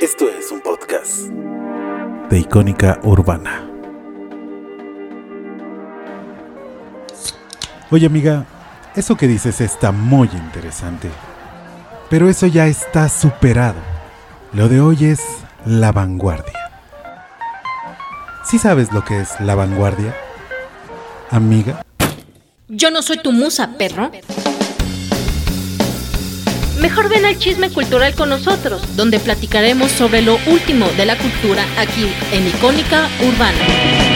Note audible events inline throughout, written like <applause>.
Esto es un podcast de Icónica Urbana. Oye amiga, eso que dices está muy interesante. Pero eso ya está superado. Lo de hoy es la vanguardia. ¿Sí sabes lo que es la vanguardia? Amiga. Yo no soy tu musa, perro. Mejor ven al chisme cultural con nosotros, donde platicaremos sobre lo último de la cultura aquí en Icónica Urbana.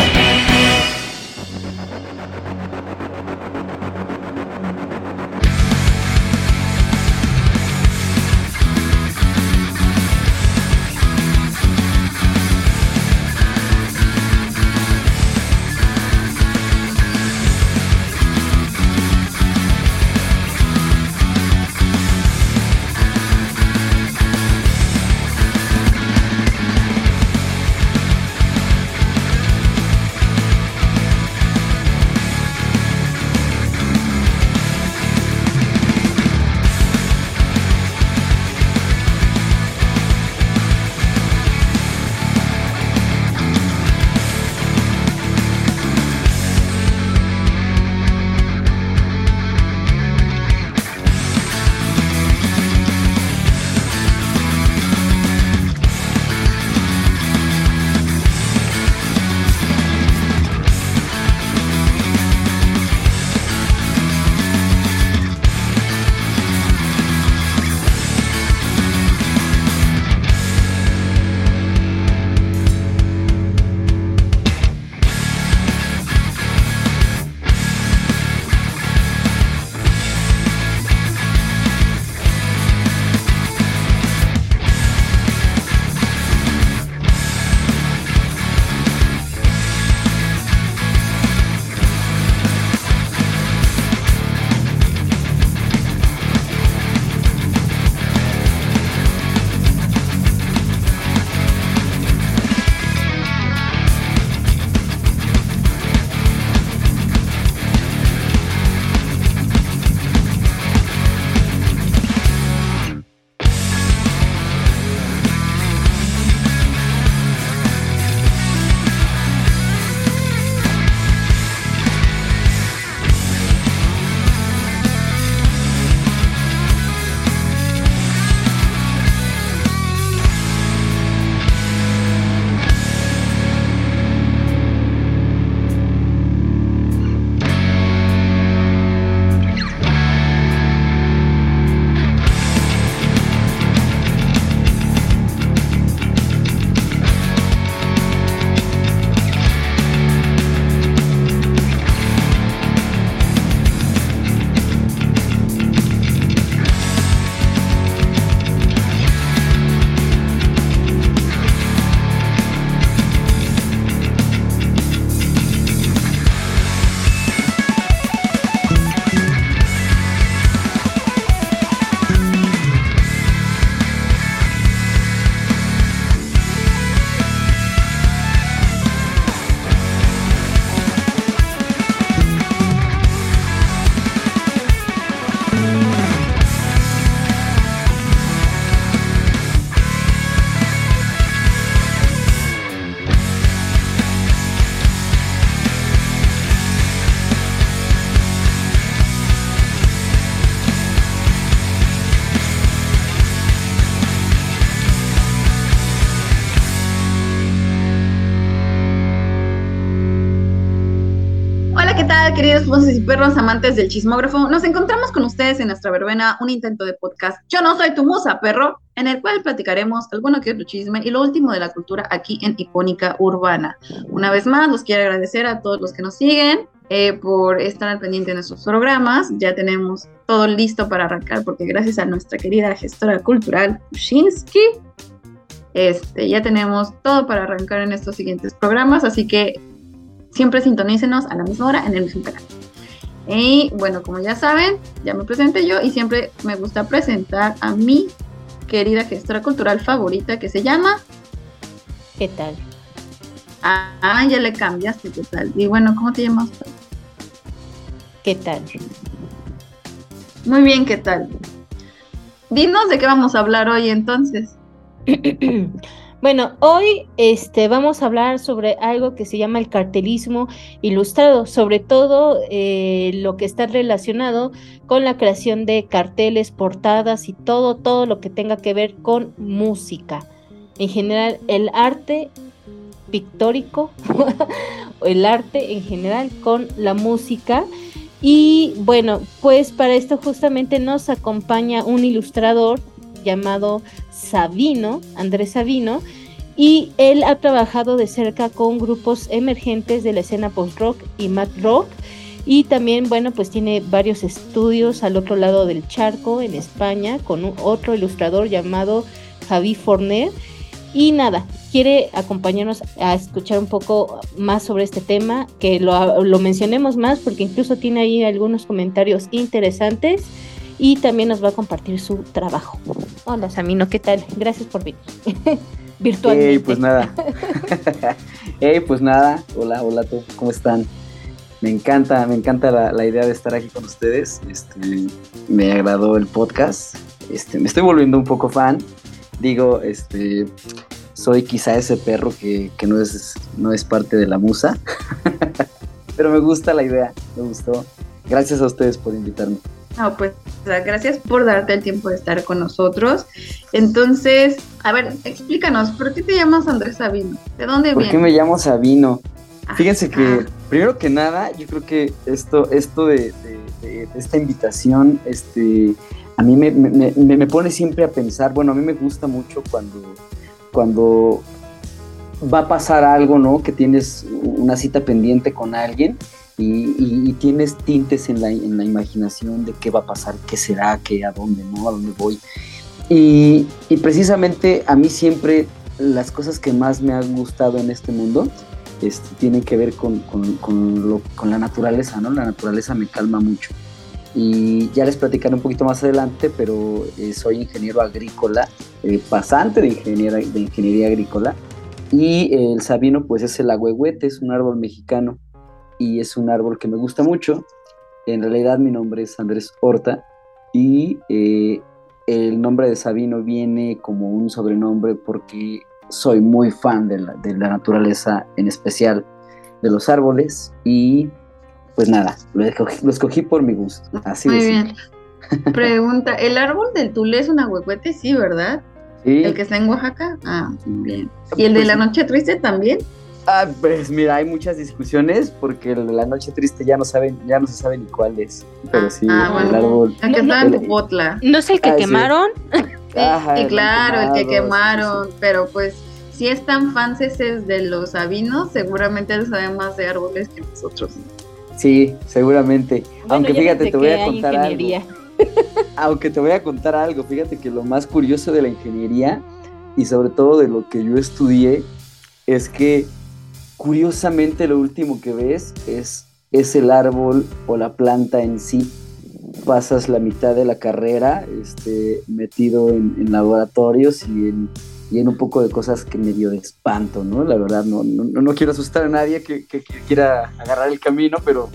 Queridos voces y perros amantes del chismógrafo? Nos encontramos con ustedes en nuestra verbena, un intento de podcast. Yo no soy tu musa, perro, en el cual platicaremos alguno que otro chisme y lo último de la cultura aquí en Icónica Urbana. Una vez más, los quiero agradecer a todos los que nos siguen eh, por estar al pendiente de nuestros programas. Ya tenemos todo listo para arrancar, porque gracias a nuestra querida gestora cultural, Ushinsky, este, ya tenemos todo para arrancar en estos siguientes programas, así que Siempre sintonícenos a la misma hora en el mismo canal. Y bueno, como ya saben, ya me presenté yo y siempre me gusta presentar a mi querida gestora cultural favorita que se llama... ¿Qué tal? Ah, ya le cambiaste, ¿qué tal? Y bueno, ¿cómo te llamas? ¿Qué tal? Muy bien, ¿qué tal? Dinos de qué vamos a hablar hoy entonces. <clears throat> Bueno, hoy este, vamos a hablar sobre algo que se llama el cartelismo ilustrado, sobre todo eh, lo que está relacionado con la creación de carteles, portadas y todo, todo lo que tenga que ver con música. En general, el arte pictórico, <laughs> el arte en general con la música. Y bueno, pues para esto justamente nos acompaña un ilustrador llamado Sabino, Andrés Sabino, y él ha trabajado de cerca con grupos emergentes de la escena post-rock y mat rock. Y también, bueno, pues tiene varios estudios al otro lado del charco, en España, con otro ilustrador llamado Javi Forner. Y nada, quiere acompañarnos a escuchar un poco más sobre este tema, que lo, lo mencionemos más porque incluso tiene ahí algunos comentarios interesantes y también nos va a compartir su trabajo. Hola Samino, ¿qué tal? Gracias por venir. <laughs> Virtualmente. Hey, pues nada. <laughs> hey, pues nada. Hola, hola, ¿cómo están? Me encanta, me encanta la, idea de estar aquí con ustedes. Este, me agradó el podcast. Este, me estoy volviendo un poco fan. Digo, este, soy quizá ese perro que, que no, es, no es parte de la musa. <laughs> Pero me gusta la idea, me gustó. Gracias a ustedes por invitarme. No, pues gracias por darte el tiempo de estar con nosotros. Entonces, a ver, explícanos, ¿por qué te llamas Andrés Sabino? ¿De dónde vienes? ¿Por qué me llamo Sabino? Ah, Fíjense que, ah. primero que nada, yo creo que esto, esto de, esta invitación, este, a mí me, me, pone siempre a pensar, bueno, a mí me gusta mucho cuando, cuando va a pasar algo, ¿no? Que tienes una cita pendiente con alguien y, tienes tintes en la, en la, imaginación de qué va a pasar, qué será, qué, a dónde, ¿no? A dónde voy. Y, precisamente a mí siempre las cosas que más me han gustado en este mundo este, tienen que ver con, con, la naturaleza, ¿no? La naturaleza me calma mucho. Y ya les platicaré un poquito más adelante, pero eh, soy ingeniero agrícola, eh, pasante de ingeniería, de ingeniería agrícola. Y el sabino, pues es el agüehuete, es un árbol mexicano y es un árbol que me gusta mucho. En realidad mi nombre es Andrés Horta y eh, el nombre de Sabino viene como un sobrenombre porque soy muy fan de la, de la naturaleza, en especial de los árboles y pues nada, lo escogí, por mi gusto. Así Muy bien. <laughs> Pregunta, ¿el árbol del Tule es un ahuehuete? Sí, ¿verdad? Sí. ¿El que está en Oaxaca? Ah, bien. ¿Y el de la noche triste también? Ah, pues mira, hay muchas discusiones porque el de la noche triste ya no saben, ya no se sabe ni cuál es. Pero sí, ah, el árbol. El que está en Popotla. ¿No es el que quemaron? Sí, claro, el que quemaron, pero pues si es tan fanses de los sabinos, seguramente él sabe más de árboles que nosotros. Sí, seguramente. Aunque fíjate, te voy a contar algo. <laughs> Aunque te voy a contar algo, fíjate que lo más curioso de la ingeniería y sobre todo de lo que yo estudié es que curiosamente lo último que ves es, es el árbol o la planta en sí. Pasas la mitad de la carrera este, metido en, laboratorios y en, y en, un poco de cosas que me dio de espanto, ¿no? La verdad, no, no, quiero asustar a nadie que, quiera agarrar el camino, pero,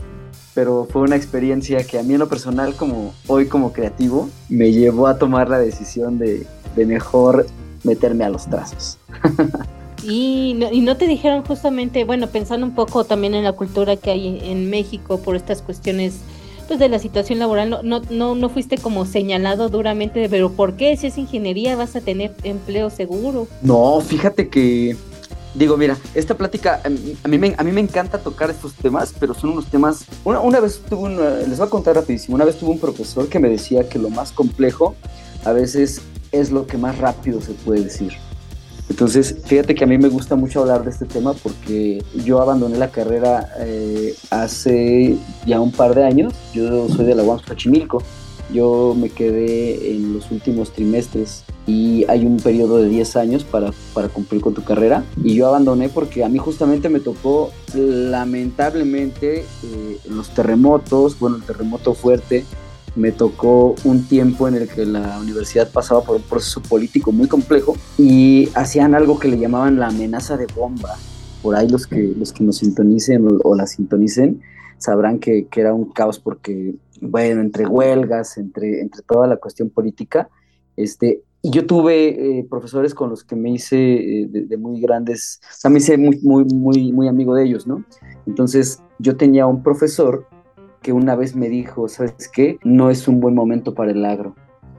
pero fue una experiencia que a mí en lo personal, como hoy como creativo, me llevó a tomar la decisión de, de mejor meterme a los trazos. <laughs> Y no, y no te dijeron justamente, bueno, pensando un poco también en la cultura que hay en México por estas cuestiones pues de la situación laboral, no, no, no, no fuiste como señalado duramente, pero ¿por qué si es ingeniería vas a tener empleo seguro? No, fíjate que, digo, mira, esta plática, em, a mí me, a mí me encanta tocar estos temas, pero son unos temas, una, una vez tuve un, les voy a contar rapidísimo, una vez tuve un profesor que me decía que lo más complejo a veces es lo que más rápido se puede decir. Entonces, fíjate que a mí me gusta mucho hablar de este tema porque yo abandoné la carrera eh, hace ya un par de años. Yo soy de la UAM Xochimilco. Yo me quedé en los últimos trimestres y hay un periodo de 10 años para, para cumplir con tu carrera. Y yo abandoné porque a mí justamente me tocó lamentablemente eh, los terremotos, bueno, el terremoto fuerte me tocó un tiempo en el que la universidad pasaba por un proceso político muy complejo y hacían algo que le llamaban la amenaza de bomba. Por ahí los que, los que nos sintonicen o, la sintonicen sabrán que, que, era un caos porque, bueno, entre huelgas, entre, entre toda la cuestión política, este, y yo tuve eh, profesores con los que me hice eh, de, muy grandes, o sea, hice muy, muy, muy, muy amigo de ellos, ¿no? Entonces, yo tenía un profesor que una vez me dijo, ¿sabes qué? No es un buen momento para el agro,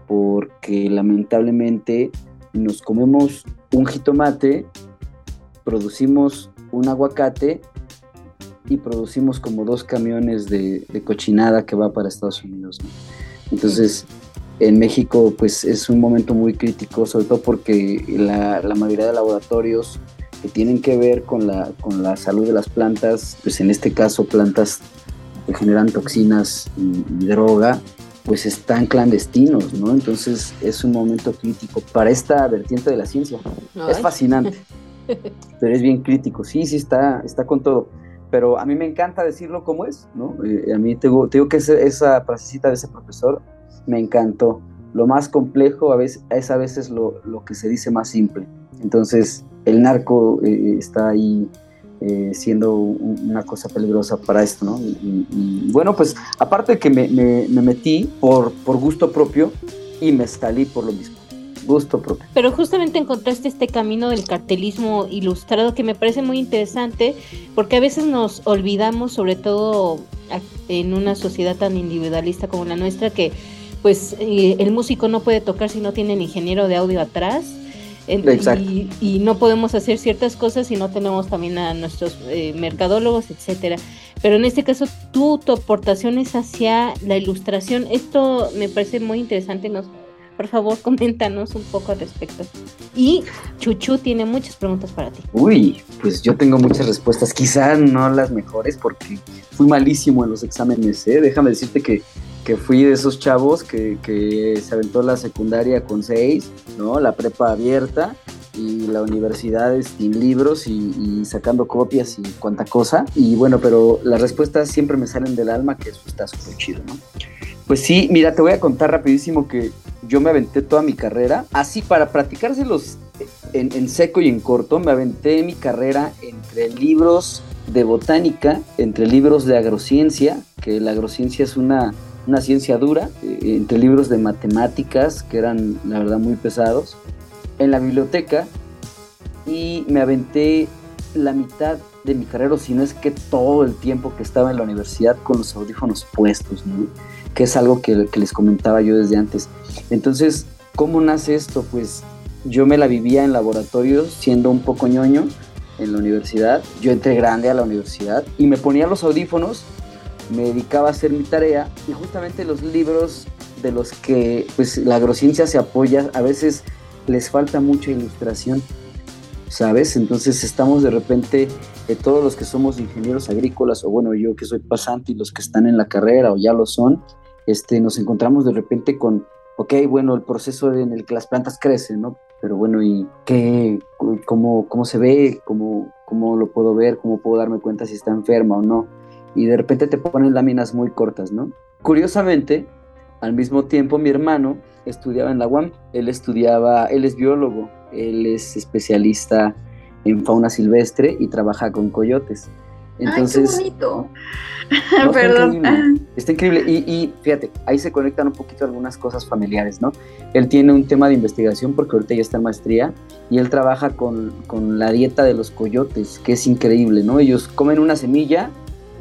porque lamentablemente nos comemos un jitomate, producimos un aguacate y producimos como dos camiones de, cochinada que va para Estados Unidos. Entonces, en México, pues es un momento muy crítico, sobre todo porque la, mayoría de laboratorios que tienen que ver con la, con la salud de las plantas, pues en este caso plantas que generan toxinas y, droga, pues están clandestinos, ¿no? Entonces es un momento crítico para esta vertiente de la ciencia. Es fascinante, <laughs> pero es bien crítico. Sí, sí, está, está con todo pero a mí me encanta decirlo como es, ¿no? Eh, a mí te digo, que esa frasecita de ese profesor me encantó. Lo más complejo a veces, es a veces lo, lo que se dice más simple. Entonces, el narco eh, está ahí eh, siendo una cosa peligrosa para esto, ¿no? Bueno, pues aparte de que me metí por, por gusto propio y me salí por lo mismo gusto propio. Pero justamente encontraste este camino del cartelismo ilustrado que me parece muy interesante porque a veces nos olvidamos, sobre todo en una sociedad tan individualista como la nuestra, que pues eh, el músico no puede tocar si no tiene el ingeniero de audio atrás. Y, y, no podemos hacer ciertas cosas si no tenemos también a nuestros eh, mercadólogos, etcétera. Pero en este caso, tú, tu aportación es hacia la ilustración. Esto me parece muy interesante. Nos por favor, <laughs> coméntanos un poco al respecto. Y Chuchu tiene muchas preguntas para ti. Uy, pues yo tengo muchas respuestas, quizá no las mejores porque fui malísimo en los exámenes, ¿eh? Déjame decirte que, que fui de esos chavos que, se aventó la secundaria con seis, ¿no? La prepa abierta y la universidad sin libros y, sacando copias y cuanta cosa. Y bueno, pero las respuestas siempre me salen del alma, que eso está súper chido, ¿no? Pues sí, mira, te voy a contar rapidísimo que yo me aventé toda mi carrera. Así, para practicárselos en seco y en corto, me aventé mi carrera entre libros de botánica, entre libros de agrociencia, que la agrociencia es una, una ciencia dura, eh, entre libros de matemáticas, que eran, la verdad, muy pesados, en la biblioteca, y me aventé la mitad de mi carrera, si no es que todo el tiempo que estaba en la universidad con los audífonos puestos, ¿no? que es algo que, les comentaba yo desde antes. Entonces, ¿cómo nace esto? Pues yo me la vivía en laboratorios siendo un poco ñoño en la universidad. Yo entré grande a la universidad y me ponía los audífonos, me dedicaba a hacer mi tarea y justamente los libros de los que pues la agrociencia se apoya, a veces les falta mucha ilustración, ¿sabes? Entonces estamos de repente, eh, todos los que somos ingenieros agrícolas, o bueno, yo que soy pasante y los que están en la carrera o ya lo son, este, nos encontramos de repente con, ok, bueno, el proceso en el que las plantas crecen, ¿no? Pero bueno, ¿y qué, cómo, cómo se ve? ¿Cómo, ¿Cómo lo puedo ver? ¿Cómo puedo darme cuenta si está enferma o no? Y de repente te ponen láminas muy cortas, ¿no? Curiosamente, al mismo tiempo mi hermano estudiaba en la UAM, él estudiaba, él es biólogo, él es especialista en fauna silvestre y trabaja con coyotes. Entonces, Ay, qué bonito. <laughs> Perdón. Está increíble. Y, fíjate, ahí se conectan un poquito algunas cosas familiares, ¿no? Él tiene un tema de investigación porque ahorita ya está en maestría y él trabaja con, con la dieta de los coyotes, que es increíble, ¿no? Ellos comen una semilla,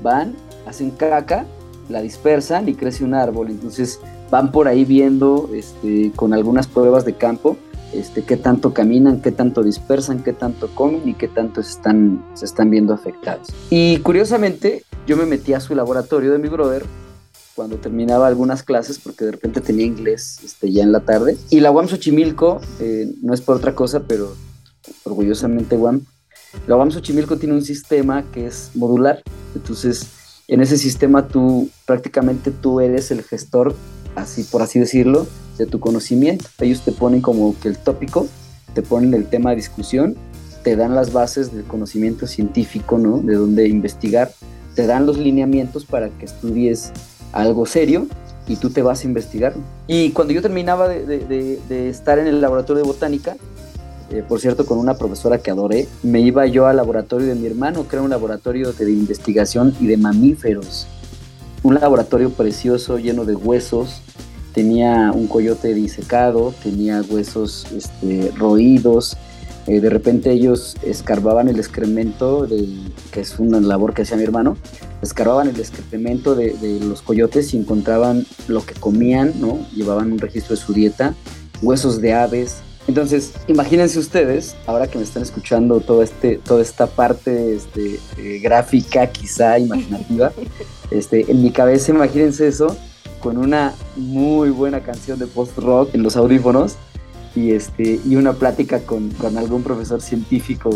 van, hacen caca, la dispersan y crece un árbol. Entonces van por ahí viendo este, con algunas pruebas de campo este, qué tanto caminan, qué tanto dispersan, qué tanto comen y qué tanto están, se están viendo afectados. Y curiosamente, yo me metí a su laboratorio de mi brother cuando terminaba algunas clases, porque de repente tenía inglés este, ya en la tarde. Y la UAM Xochimilco, eh, no es por otra cosa, pero orgullosamente UAM, la UAM Xochimilco tiene un sistema que es modular. Entonces, en ese sistema tú prácticamente tú eres el gestor, así por así decirlo, de tu conocimiento. Ellos te ponen como que el tópico, te ponen el tema de discusión, te dan las bases del conocimiento científico, ¿no? De dónde investigar, te dan los lineamientos para que estudies algo serio y tú te vas a investigar. Y cuando yo terminaba de, estar en el laboratorio de botánica, eh, por cierto, con una profesora que adoré, me iba yo al laboratorio de mi hermano, que era un laboratorio de investigación y de mamíferos. Un laboratorio precioso, lleno de huesos, tenía un coyote disecado, tenía huesos este, roídos, eh, de repente ellos escarbaban el excremento, que es una labor que hacía mi hermano, escarbaban el excremento de, los coyotes y encontraban lo que comían, ¿no? Llevaban un registro de su dieta, huesos de aves. Entonces, imagínense ustedes, ahora que me están escuchando todo este, toda esta parte este, eh, gráfica, quizá imaginativa, <laughs> este, en mi cabeza imagínense eso con una muy buena canción de post-rock en los audífonos y, este, y una plática con, con algún profesor científico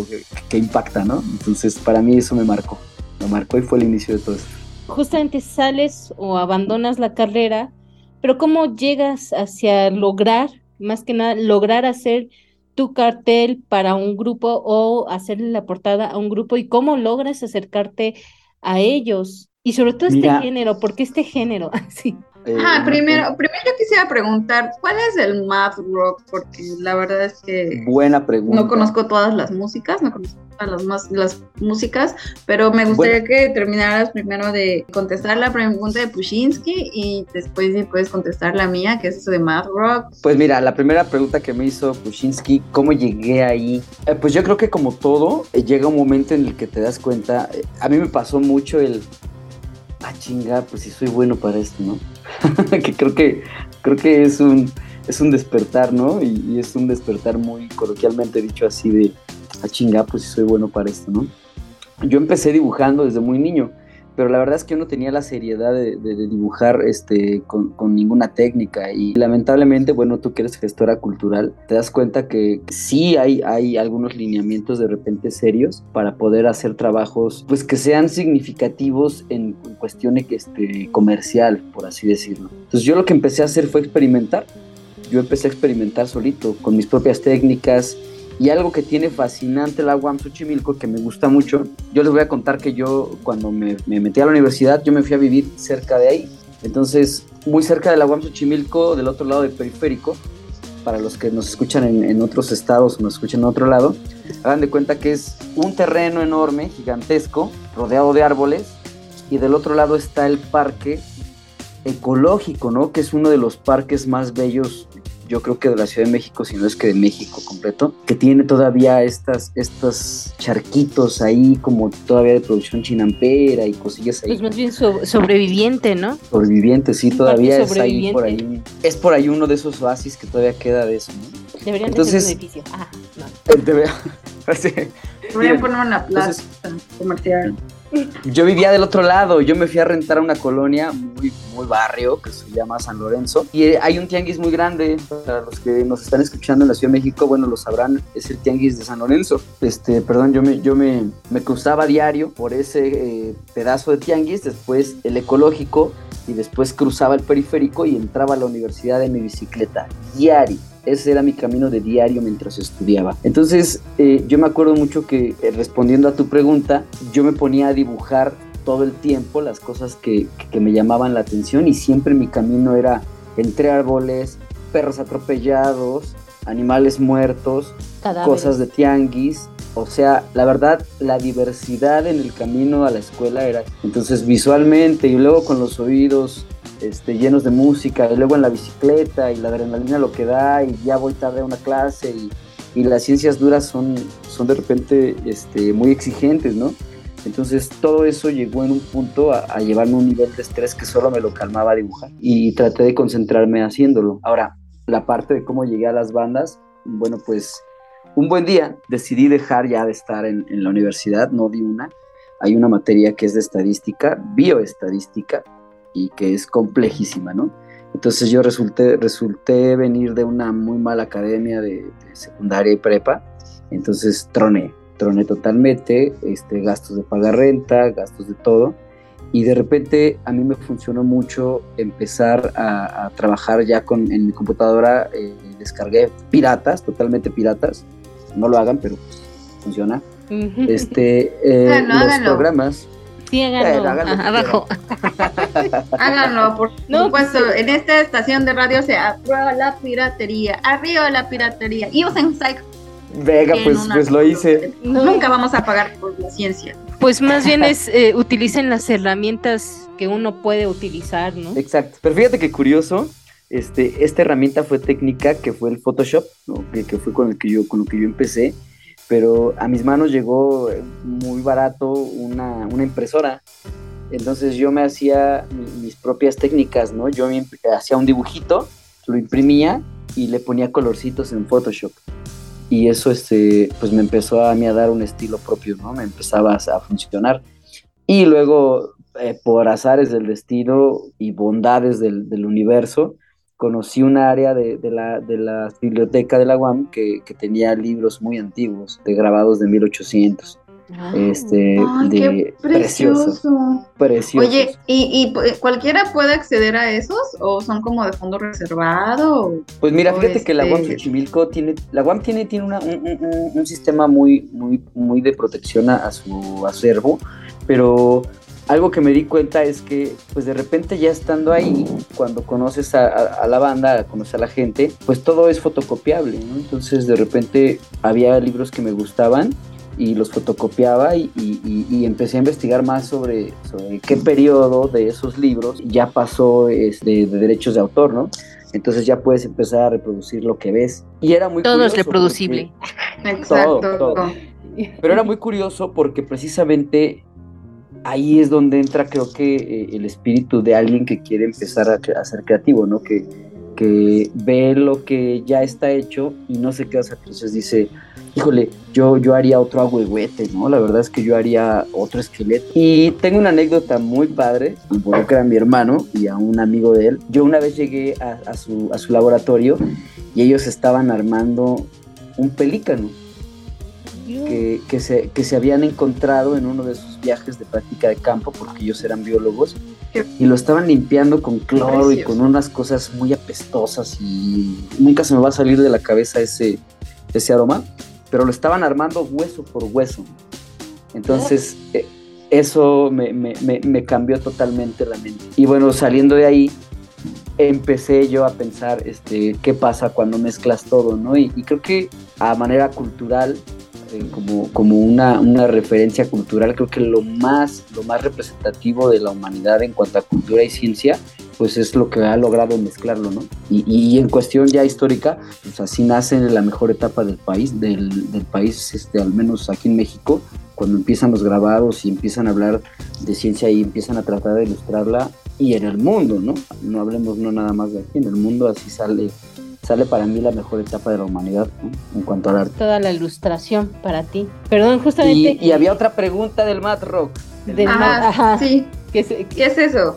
que, impacta, ¿no? Entonces, para mí eso me marcó, me marcó y fue el inicio de todo esto. Justamente sales o abandonas la carrera, pero ¿cómo llegas hacia lograr, más que nada, lograr hacer tu cartel para un grupo o hacerle la portada a un grupo y cómo logras acercarte a ellos? Y sobre todo este género, ¿por qué este género? <laughs> Así. Eh, ah, primero, primero yo quisiera preguntar, ¿cuál es el math rock? Porque la verdad es que... Buena pregunta. No conozco todas las músicas, no conozco las, más, las músicas, pero me gustaría que terminaras primero de contestar la pregunta de Pushinsky y después si puedes contestar la mía, que es eso de math rock. Pues mira, la primera pregunta que me hizo Pushinsky, ¿cómo llegué ahí? Eh, pues yo creo que como todo, eh, llega un momento en el que te das cuenta, a mí me pasó mucho el ah, chinga, pues sí soy bueno para esto, ¿no? <laughs> que creo que creo que es un es un despertar, ¿no? Y, es un despertar muy coloquialmente dicho así de, ah, chinga, pues soy bueno para esto, ¿no? Yo empecé dibujando desde muy niño pero la verdad es que yo no tenía la seriedad de, dibujar este, con, ninguna técnica y lamentablemente, bueno, tú que eres gestora cultural, te das cuenta que sí hay, hay algunos lineamientos de repente serios para poder hacer trabajos pues que sean significativos en, cuestión este, comercial, por así decirlo. Entonces yo lo que empecé a hacer fue experimentar. Yo empecé a experimentar solito, con mis propias técnicas, y algo que tiene fascinante la UAM Xochimilco, que me gusta mucho, yo les voy a contar que yo cuando me, metí a la universidad, yo me fui a vivir cerca de ahí. Entonces, muy cerca de la UAM Xochimilco, del otro lado del periférico, para los que nos escuchan en, otros estados o nos escuchan en otro lado, hagan de cuenta que es un terreno enorme, gigantesco, rodeado de árboles, y del otro lado está el parque ecológico, ¿no? Que es uno de los parques más bellos yo creo que de la Ciudad de México, si no es que de México completo, que tiene todavía estas, estos charquitos ahí como todavía de producción chinampera y cosillas ahí. Pues más bien sobreviviente, ¿no? Sobreviviente, sí, todavía es ahí por ahí. Es por ahí uno de esos oasis que todavía queda de eso, ¿no? Deberían Entonces, un edificio. Ah, no. <laughs> <laughs> Deberían poner una plaza comercial. Yo vivía del otro lado, yo me fui a rentar a una colonia muy, muy barrio que se llama San Lorenzo y eh, hay un tianguis muy grande, para los que nos están escuchando en la Ciudad de México, bueno, lo sabrán, es el tianguis de San Lorenzo. Este, perdón, yo me, yo me, me cruzaba diario por ese eh, pedazo de tianguis, después el ecológico y después cruzaba el periférico y entraba a la universidad en mi bicicleta diario ese era mi camino de diario mientras estudiaba. Entonces, eh, yo me acuerdo mucho que eh, respondiendo a tu pregunta, yo me ponía a dibujar todo el tiempo las cosas que, que, me llamaban la atención y siempre mi camino era entre árboles, perros atropellados, animales muertos, cosas de tianguis. O sea, la verdad, la diversidad en el camino a la escuela era... Entonces, visualmente y luego con los oídos este, llenos de música, y luego en la bicicleta y la adrenalina lo que da, y ya voy tarde a una clase, y, y las ciencias duras son, son de repente este, muy exigentes, ¿no? Entonces todo eso llegó en un punto a, a, llevarme un nivel de estrés que solo me lo calmaba dibujar y traté de concentrarme haciéndolo. Ahora, la parte de cómo llegué a las bandas, bueno, pues un buen día decidí dejar ya de estar en, en la universidad, no di una. Hay una materia que es de estadística, bioestadística, y que es complejísima, ¿no? Entonces yo resulté, resulté venir de una muy mala academia de, secundaria y prepa, entonces troné, troné totalmente, este, gastos de pagar renta, gastos de todo, y de repente a mí me funcionó mucho empezar a, trabajar ya con, en mi computadora, eh, descargué piratas, totalmente piratas, no lo hagan, pero funciona. Este, <laughs> eh, los programas Sí, háganlo. abajo. <laughs> háganlo, por supuesto. En esta estación de radio se aprueba la piratería. Arriba la piratería. Y usen Psych. Venga, pues, pues lo hice. Nunca vamos a pagar por la ciencia. Pues más bien es, <laughs> eh, utilicen las herramientas que uno puede utilizar, ¿no? Exacto. Pero fíjate que curioso, este, esta herramienta fue técnica que fue el Photoshop, que, que, fue con, el que yo, con lo que yo empecé, pero a mis manos llegó muy barato una, una impresora. Entonces yo me hacía mis propias técnicas, ¿no? Yo hacía un dibujito, lo imprimía y le ponía colorcitos en Photoshop. Y eso este, pues me empezó a mí a dar un estilo propio, ¿no? Me empezaba a funcionar. Y luego, eh, por azares del destino y bondades del universo, conocí un área de, de, la, de, la, biblioteca de la UAM que, que, tenía libros muy antiguos, de grabados de 1800. Ah, este, ay, de, qué precioso. precioso. Oye, ¿y, ¿y, cualquiera puede acceder a esos o son como de fondo reservado? Pues mira, fíjate este... que la UAM Xochimilco tiene, la UAM tiene, tiene una, un, un, un, sistema muy, muy, muy de protección a, a su acervo, pero algo que me di cuenta es que, pues de repente ya estando ahí, cuando conoces a, a, a la banda, conoces a la gente, pues todo es fotocopiable, ¿no? Entonces de repente había libros que me gustaban y los fotocopiaba y, y, y, empecé a investigar más sobre, sobre qué periodo de esos libros ya pasó este, de derechos de autor, ¿no? Entonces ya puedes empezar a reproducir lo que ves. Y era muy Todo es reproducible. Exacto. Todo, todo. Pero era muy curioso porque precisamente ahí es donde entra creo que eh, el espíritu de alguien que quiere empezar a, a, ser creativo, ¿no? Que, que ve lo que ya está hecho y no se queda entonces dice, híjole, yo, yo haría otro agüehuete, ¿no? La verdad es que yo haría otro esqueleto. Y tengo una anécdota muy padre, involucra a mi hermano y a un amigo de él. Yo una vez llegué a, a, su, a su laboratorio y ellos estaban armando un pelícano que, que, se, que se habían encontrado en uno de sus viajes de práctica de campo, porque ellos eran biólogos, y lo estaban limpiando con cloro Precioso. y con unas cosas muy apestosas y nunca se me va a salir de la cabeza ese, ese aroma, pero lo estaban armando hueso por hueso. Entonces, eh, eso me, me, me, me cambió totalmente la mente. Y bueno, saliendo de ahí, empecé yo a pensar este, qué pasa cuando mezclas todo, ¿no? Y, y creo que a manera cultural eh, como, como una, una, referencia cultural, creo que lo más, lo más representativo de la humanidad en cuanto a cultura y ciencia, pues es lo que ha logrado mezclarlo, ¿no? Y, y en cuestión ya histórica, pues así nace la mejor etapa del país, del, del país, este, al menos aquí en México, cuando empiezan los grabados y empiezan a hablar de ciencia y empiezan a tratar de ilustrarla, y en el mundo, ¿no? No hablemos no nada más de aquí, en el mundo así sale sale para mí la mejor etapa de la humanidad ¿no? en cuanto al arte. Toda la ilustración para ti. Perdón, justamente. Y, y había otra pregunta del Mad Rock. Del ajá, Mad, ajá. Sí. ¿Qué es, ¿Qué es eso?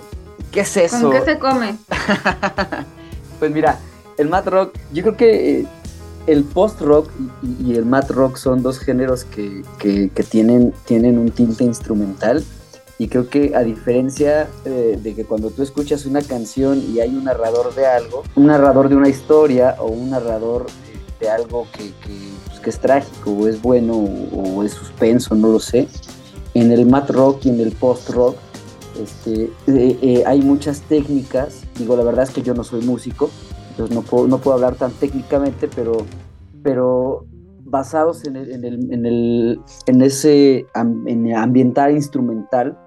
¿Qué es eso? ¿Con qué se come? <laughs> pues mira, el Mad Rock, yo creo que eh, el post rock y, y, el Mad Rock son dos géneros que, que, que tienen, tienen un tinte instrumental y creo que a diferencia eh, de que cuando tú escuchas una canción y hay un narrador de algo, un narrador de una historia o un narrador de, algo que, pues, que, es trágico o es bueno o, es suspenso, no lo sé, en el mat rock y en el post rock este, eh, eh, hay muchas técnicas, digo la verdad es que yo no soy músico, entonces no puedo, no puedo hablar tan técnicamente, pero, pero basados en, el, en, el, en, el, en ese en ambiental instrumental,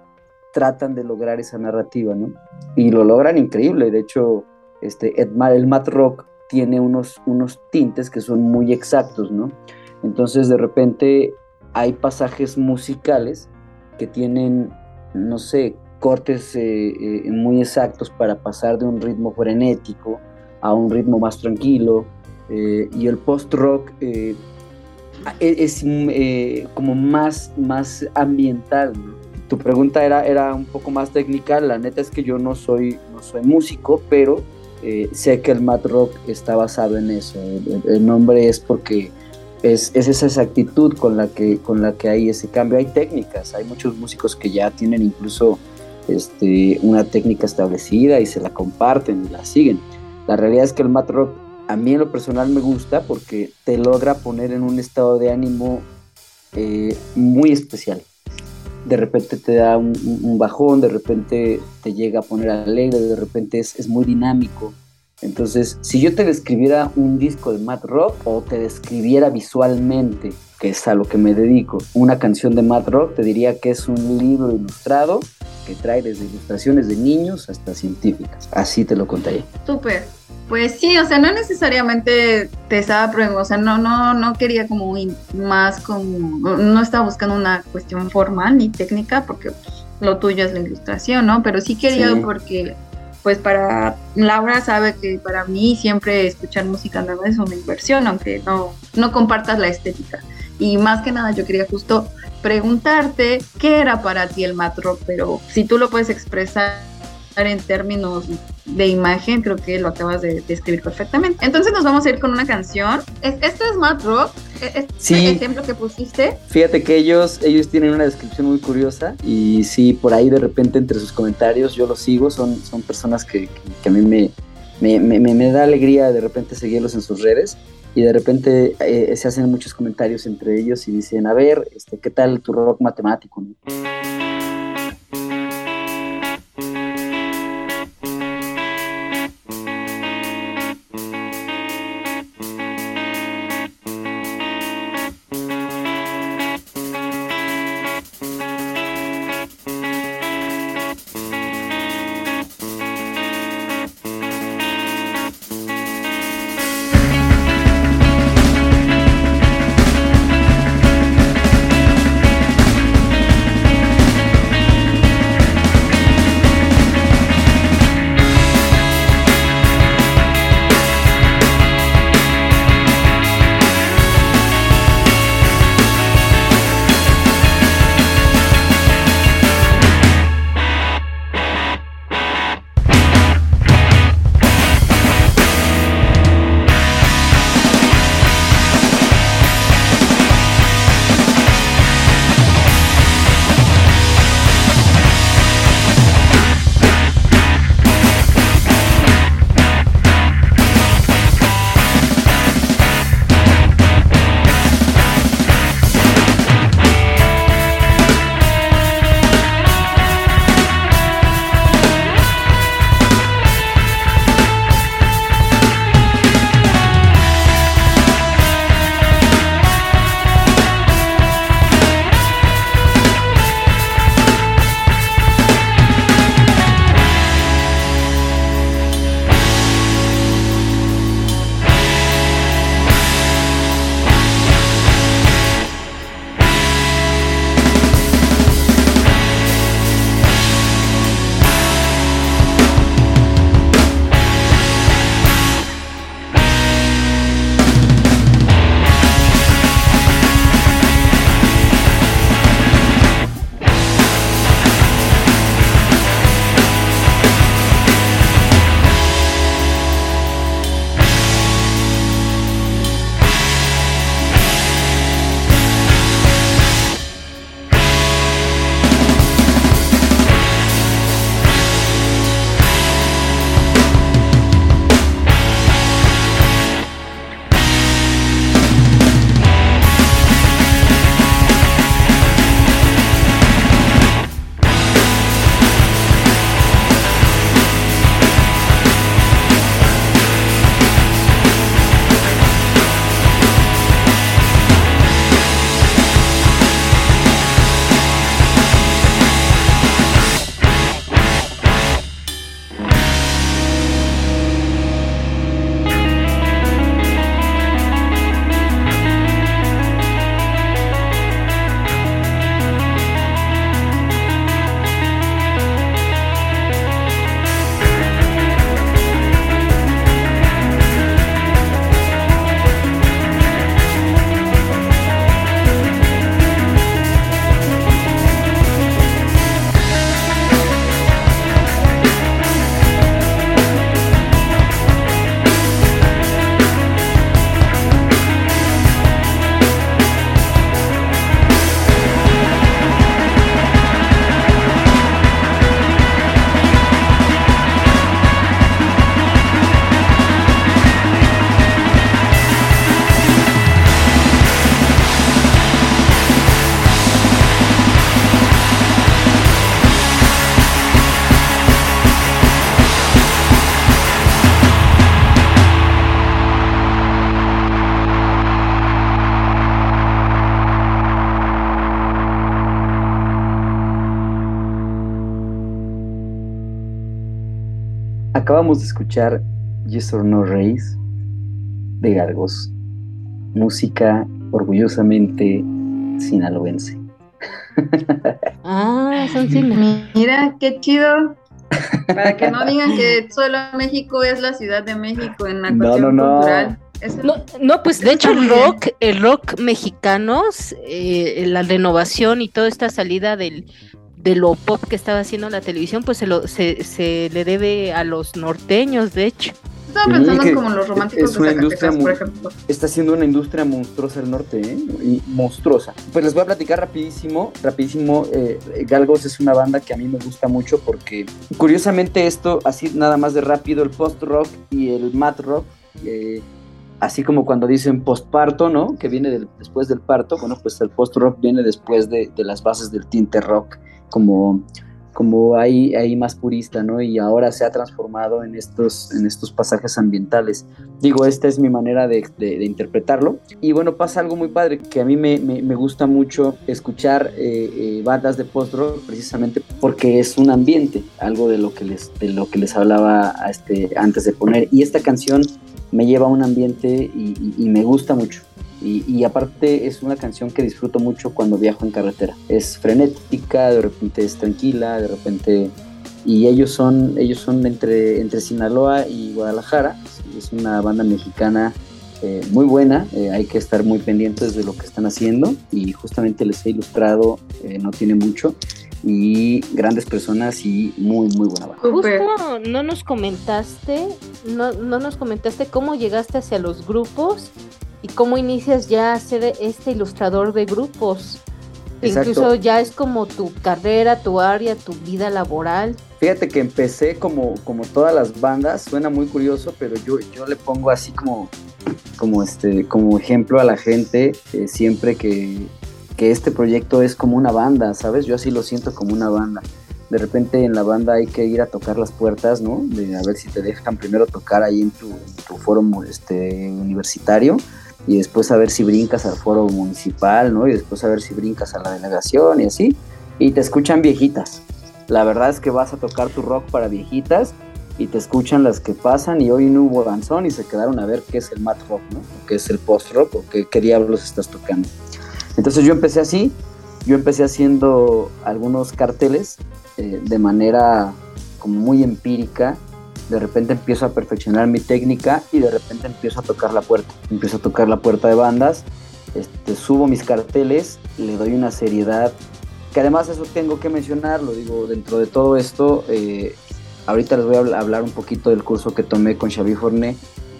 tratan de lograr esa narrativa, ¿no? Y lo logran increíble. De hecho, este, el mat rock tiene unos, unos tintes que son muy exactos, ¿no? Entonces, de repente, hay pasajes musicales que tienen, no sé, cortes eh, eh, muy exactos para pasar de un ritmo frenético a un ritmo más tranquilo. Eh, y el post-rock es, como más, más ambiental, ¿no? Tu pregunta era, era un poco más técnica, la neta es que yo no soy, no soy músico, pero eh, sé que el mat rock está basado en eso, el, nombre es porque es, es, esa exactitud con la, que, con la que hay ese cambio, hay técnicas, hay muchos músicos que ya tienen incluso este, una técnica establecida y se la comparten y la siguen. La realidad es que el mat rock a mí en lo personal me gusta porque te logra poner en un estado de ánimo eh, muy especial de repente te da un, bajón, de repente te llega a poner alegre, de repente es, es, muy dinámico. Entonces, si yo te describiera un disco de Mad Rock o te describiera visualmente, que es a lo que me dedico, una canción de Mad Rock, te diría que es un libro ilustrado que trae desde ilustraciones de niños hasta científicas. Así te lo contaré. Súper. Pues sí, o sea, no necesariamente te estaba preguntando, o sea, no, no, no quería como más como, no estaba buscando una cuestión formal ni técnica, porque pues, lo tuyo es la ilustración, ¿no? Pero sí quería porque, pues para Laura sabe que para mí siempre escuchar música nueva es una inversión, aunque no, no compartas la estética. Y más que nada yo quería justo preguntarte qué era para ti el matro, pero si tú lo puedes expresar en términos de imagen, creo que lo acabas de describir perfectamente. Entonces nos vamos a ir con una canción. ¿Esto es Matt Rock? ¿E-, ¿Este sí. ejemplo que pusiste? Fíjate que ellos, ellos tienen una descripción muy curiosa y sí, por ahí de repente entre sus comentarios yo los sigo, son, son personas que, que, a mí me, me, me, me, da alegría de repente seguirlos en sus redes y de repente eh, se hacen muchos comentarios entre ellos y dicen, a ver, este, ¿qué tal tu rock matemático? Acabamos de escuchar Yes or No Race de Gargos, música orgullosamente sinaloense. <laughs> Ah, son sin... Mira, qué chido. Para que no <laughs> digan que solo México es la Ciudad de México en la No, cuestión no, no. cultural. Eso- No, no, pues de hecho el rock, el rock mexicano, eh, la renovación y toda esta salida del, de lo pop que estaba haciendo la televisión, pues se, lo, se, se le debe a los norteños, de hecho. Estaba Sí, pensando que como los románticos es de una industria por ejemplo. Está siendo una industria monstruosa el norte, ¿eh? Y monstruosa. Pues les voy a platicar rapidísimo, rapidísimo. eh, Galgos es una banda que a mí me gusta mucho porque, curiosamente, esto, así nada más de rápido, el post-rock y el mat rock, eh, así como cuando dicen postparto, ¿no? Que viene del- después del parto, bueno, pues el post-rock viene después de, de las bases del tinte rock, como como ahí, ahí más purista, ¿no? Y ahora se ha transformado en estos, en estos pasajes ambientales. Digo, esta es mi manera de, de- de interpretarlo. Y bueno, pasa algo muy padre, que a mí me, me- me gusta mucho escuchar eh, eh, bandas de post-rock precisamente porque es un ambiente, algo de lo que les, de lo que les hablaba a este, antes de poner. Y esta canción me lleva a un ambiente y, y- y me gusta mucho. Y, aparte es una canción que disfruto mucho cuando viajo en carretera. Es frenética, de repente es tranquila, de repente... Y ellos son, ellos son entre, entre Sinaloa y Guadalajara. Es una banda mexicana eh, muy buena. eh, hay que estar muy pendientes de lo que están haciendo. Y justamente les he ilustrado, eh, no tiene mucho. Y grandes personas y muy, muy buena banda. Justo no nos comentaste, no, no nos comentaste cómo llegaste hacia los grupos y cómo inicias ya a ser este ilustrador de grupos. Exacto. Incluso ya es como tu carrera, tu área, tu vida laboral. Fíjate que empecé como, como todas las bandas, suena muy curioso, pero yo, yo le pongo así como, como, este, como ejemplo a la gente eh, siempre que, que este proyecto es como una banda, ¿sabes? Yo así lo siento como una banda. De repente en la banda hay que ir a tocar las puertas, ¿no? De a ver si te dejan primero tocar ahí en tu, en tu foro este, universitario y después a ver si brincas al foro municipal, ¿no? Y después a ver si brincas a la delegación y así. Y te escuchan viejitas. La verdad es que vas a tocar tu rock para viejitas y te escuchan las que pasan y hoy no hubo danzón y se quedaron a ver qué es el mat rock, ¿no? O qué es el post rock o qué, qué diablos estás tocando. Entonces yo empecé así, yo empecé haciendo algunos carteles eh, de manera como muy empírica. De repente empiezo a perfeccionar mi técnica y de repente empiezo a tocar la puerta. Empiezo a tocar la puerta de bandas, este, subo mis carteles, le doy una seriedad que además eso tengo que mencionarlo, digo, dentro de todo esto, eh, ahorita les voy a habl- hablar un poquito del curso que tomé con Xavi Forné,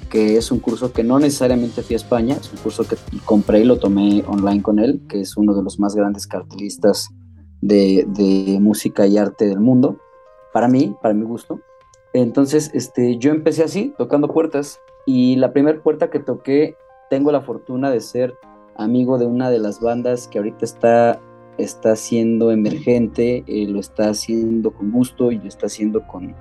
que es un curso que no necesariamente fui a España, es un curso que compré y lo tomé online con él, que es uno de los más grandes cartelistas de, música y arte del mundo, para mí, para mi gusto. Entonces, este, yo empecé así, tocando puertas, y la primera puerta que toqué, tengo la fortuna de ser amigo de una de las bandas que ahorita está está siendo emergente, eh, lo está haciendo con gusto y lo está haciendo con,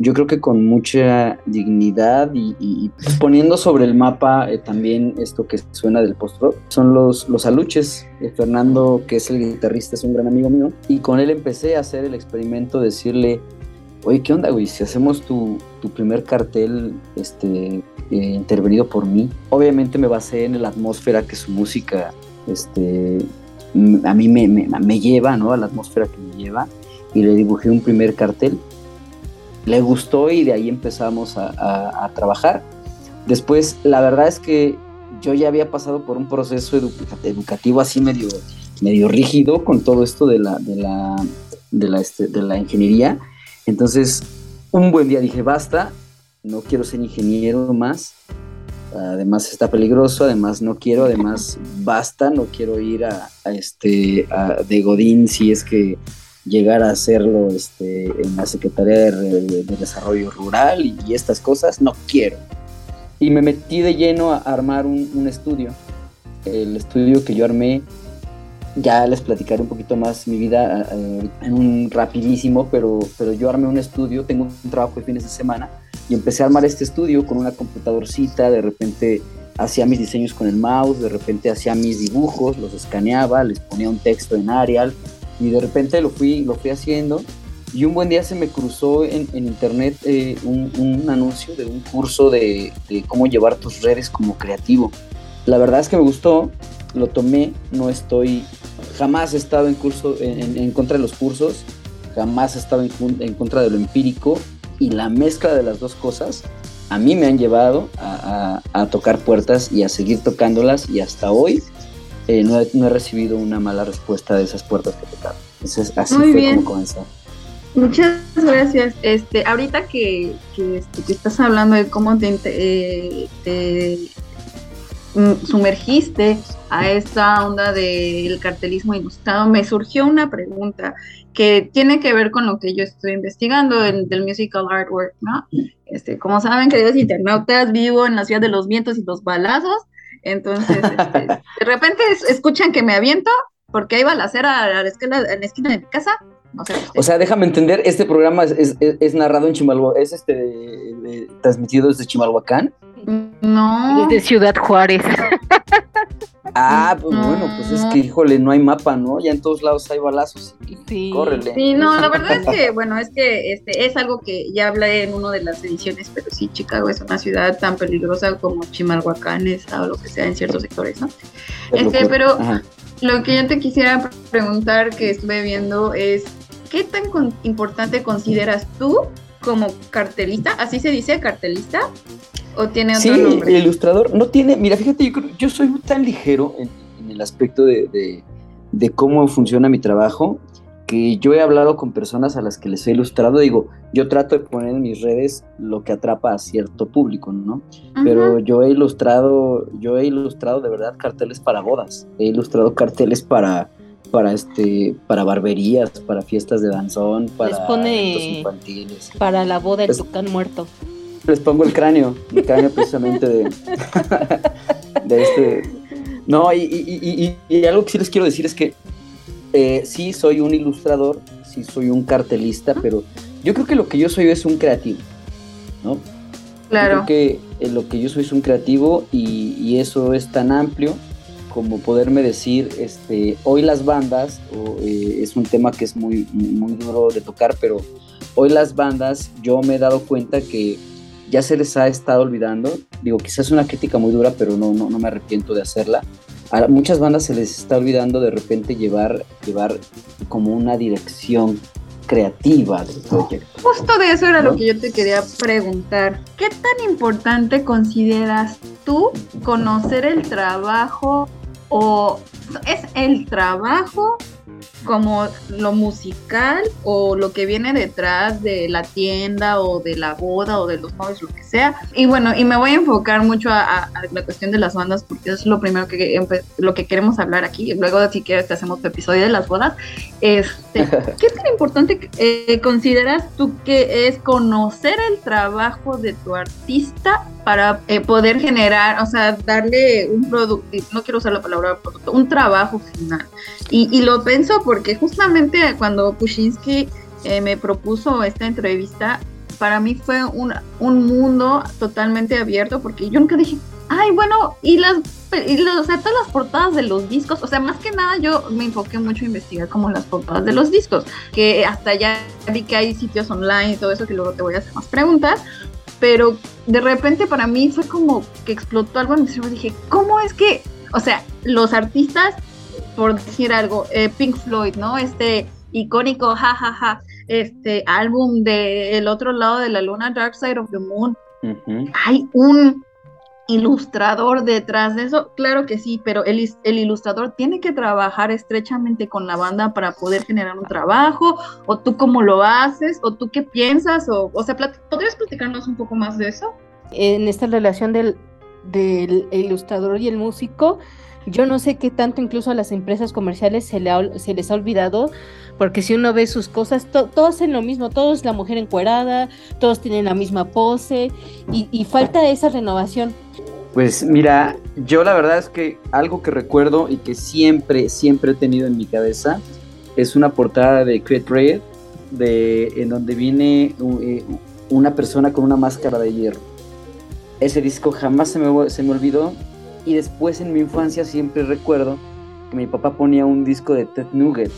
yo creo que con mucha dignidad y, y- y, pues, poniendo sobre el mapa eh, también esto que suena del post-rock. Son los, los aluches. Eh, Fernando, que es el guitarrista, es un gran amigo mío. Y con él empecé a hacer el experimento de decirle, oye, ¿qué onda, güey? Si hacemos tu, tu primer cartel este, eh, intervenido por mí. Obviamente me basé en la atmósfera que su música este, a mí me, me- me lleva, ¿no? A la atmósfera que me lleva. Y le dibujé un primer cartel. Le gustó y de ahí empezamos a, trabajar. Después, la verdad es que yo ya había pasado por un proceso edu- educativo así medio, medio rígido con todo esto de la, de la, de la, este, de la ingeniería. Entonces, un buen día dije, basta, no quiero ser ingeniero más. Además está peligroso, además no quiero, además basta, no quiero ir a, a este a- de Godín si es que llegar a hacerlo este, en la Secretaría de, Re- de Desarrollo Rural y, y estas cosas, no quiero. Y me metí de lleno a armar un, un estudio. El estudio que yo armé, ya les platicaré un poquito más mi vida eh, en un rapidísimo, pero, pero yo armé un estudio, tengo un trabajo de fines de semana y empecé a armar este estudio con una computadorcita, de repente hacía mis diseños con el mouse, de repente hacía mis dibujos, los escaneaba, les ponía un texto en Arial y de repente lo fui, lo fui haciendo. Y un buen día se me cruzó en, internet eh, un, anuncio de un curso de, cómo llevar tus redes como creativo. La verdad es que me gustó, lo tomé, no estoy, jamás he estado en, curso, en, contra de los cursos, jamás he estado en, contra de lo empírico. Y la mezcla de las dos cosas a mí me han llevado a, tocar puertas y a seguir tocándolas. Y hasta hoy eh, no, he, recibido una mala respuesta de esas puertas que tocaron. así fue como comenzó. Muchas gracias. Este, ahorita que, que, este, estás hablando de cómo te, te, mm, sumergiste a esta onda del cartelismo ilustrado, me surgió una pregunta que tiene que ver con lo que yo estoy investigando del, del musical artwork, ¿no? Este, como saben, queridos internautas, vivo en la ciudad de los vientos y los balazos, entonces este, de repente escuchan que me aviento porque hay balacera a la esquina, en la esquina de mi casa, o sea, déjame entender, este programa es, narrado en Chimalhuacán, es este transmitido desde Chimalhuacán. No. Desde Ciudad Juárez. <laughs> Ah, pues bueno, pues es que, híjole, no hay mapa, ¿no? Ya en todos lados hay balazos. Sí. Córrele. Sí, no, la verdad es que, bueno, es que este es algo que ya hablé en una de las ediciones, pero sí, Chicago es una ciudad tan peligrosa como Chimalhuacán es o lo que sea en ciertos sectores, ¿no? Este, pero lo que yo te quisiera preguntar que estuve viendo es, ¿qué tan importante consideras tú como cartelista? ¿Así se dice cartelista? ¿O tiene otro sí, nombre? el ilustrador no tiene, mira, fíjate, yo, soy tan ligero en, el aspecto de, de, cómo funciona mi trabajo que yo he hablado con personas a las que les he ilustrado, digo, yo trato de poner en mis redes lo que atrapa a cierto público, ¿no? Pero yo he ilustrado, yo he ilustrado de verdad carteles para bodas, he ilustrado carteles para para este para barberías, para fiestas de danzón, para les infantiles. Para la boda del tucán muerto. Les pongo el cráneo, el cráneo precisamente de, de este. No, y, y, algo que sí les quiero decir es que eh, sí soy un ilustrador, sí soy un cartelista, pero yo creo que lo que yo soy es un creativo, ¿no? Claro. creo que eh, lo que yo soy es un creativo y, eso es tan amplio como poderme decir, este, hoy las bandas, eh, es un tema que es muy, muy duro de tocar, pero hoy las bandas, yo me he dado cuenta que ya se les ha estado olvidando, digo, quizás es una crítica muy dura, pero no, no, no me arrepiento de hacerla, a muchas bandas se les está olvidando de repente llevar, llevar como una dirección creativa del proyecto. Justo de eso era lo que yo te quería preguntar. ¿Qué tan importante consideras tú conocer el trabajo o es el trabajo como lo musical o lo que viene detrás de la tienda o de la boda o de los novios, lo que sea. Y bueno, y me voy a enfocar mucho a, la cuestión de las bandas porque es lo primero que lo que queremos hablar aquí. Luego, si quieres, te hacemos tu episodio de las bodas. Este, <laughs> ¿Qué tan importante eh, consideras tú que es conocer el trabajo de tu artista para eh, poder generar, o sea, darle un producto, no quiero usar la palabra producto, un trabajo final? Y, y lo pienso porque justamente cuando Pushinsky eh, me propuso esta entrevista, para mí fue un, un, mundo totalmente abierto porque yo nunca dije, ay, bueno, y las, y o sea, todas las portadas de los discos, o sea, más que nada yo me enfoqué mucho a investigar como las portadas de los discos, que hasta ya vi que hay sitios online y todo eso, que luego te voy a hacer más preguntas, pero de repente para mí fue como que explotó algo en mi cerebro, dije, ¿cómo es que, o sea, los artistas por decir algo, eh, Pink Floyd, ¿no? Este icónico, jajaja, ja, ja, este álbum de El otro lado de la luna, Dark Side of the Moon. Hay un ilustrador detrás de eso, claro que sí, pero el, el, ilustrador tiene que trabajar estrechamente con la banda para poder generar un trabajo, o tú cómo lo haces, o tú qué piensas, o, o sea, ¿podrías platicarnos un poco más de eso? En esta relación del, del ilustrador y el músico, yo no sé qué tanto incluso a las empresas comerciales se, le se les ha olvidado, porque si uno ve sus cosas, todos hacen lo mismo, todos la mujer encuerada, todos tienen la misma pose y, falta esa renovación. Pues mira, yo la verdad es que algo que recuerdo y que siempre, siempre he tenido en mi cabeza es una portada de Create Red, de, en donde viene eh, una persona con una máscara de hierro. Ese disco jamás se me, se me olvidó y después en mi infancia siempre recuerdo que mi papá ponía un disco de Ted Nugget.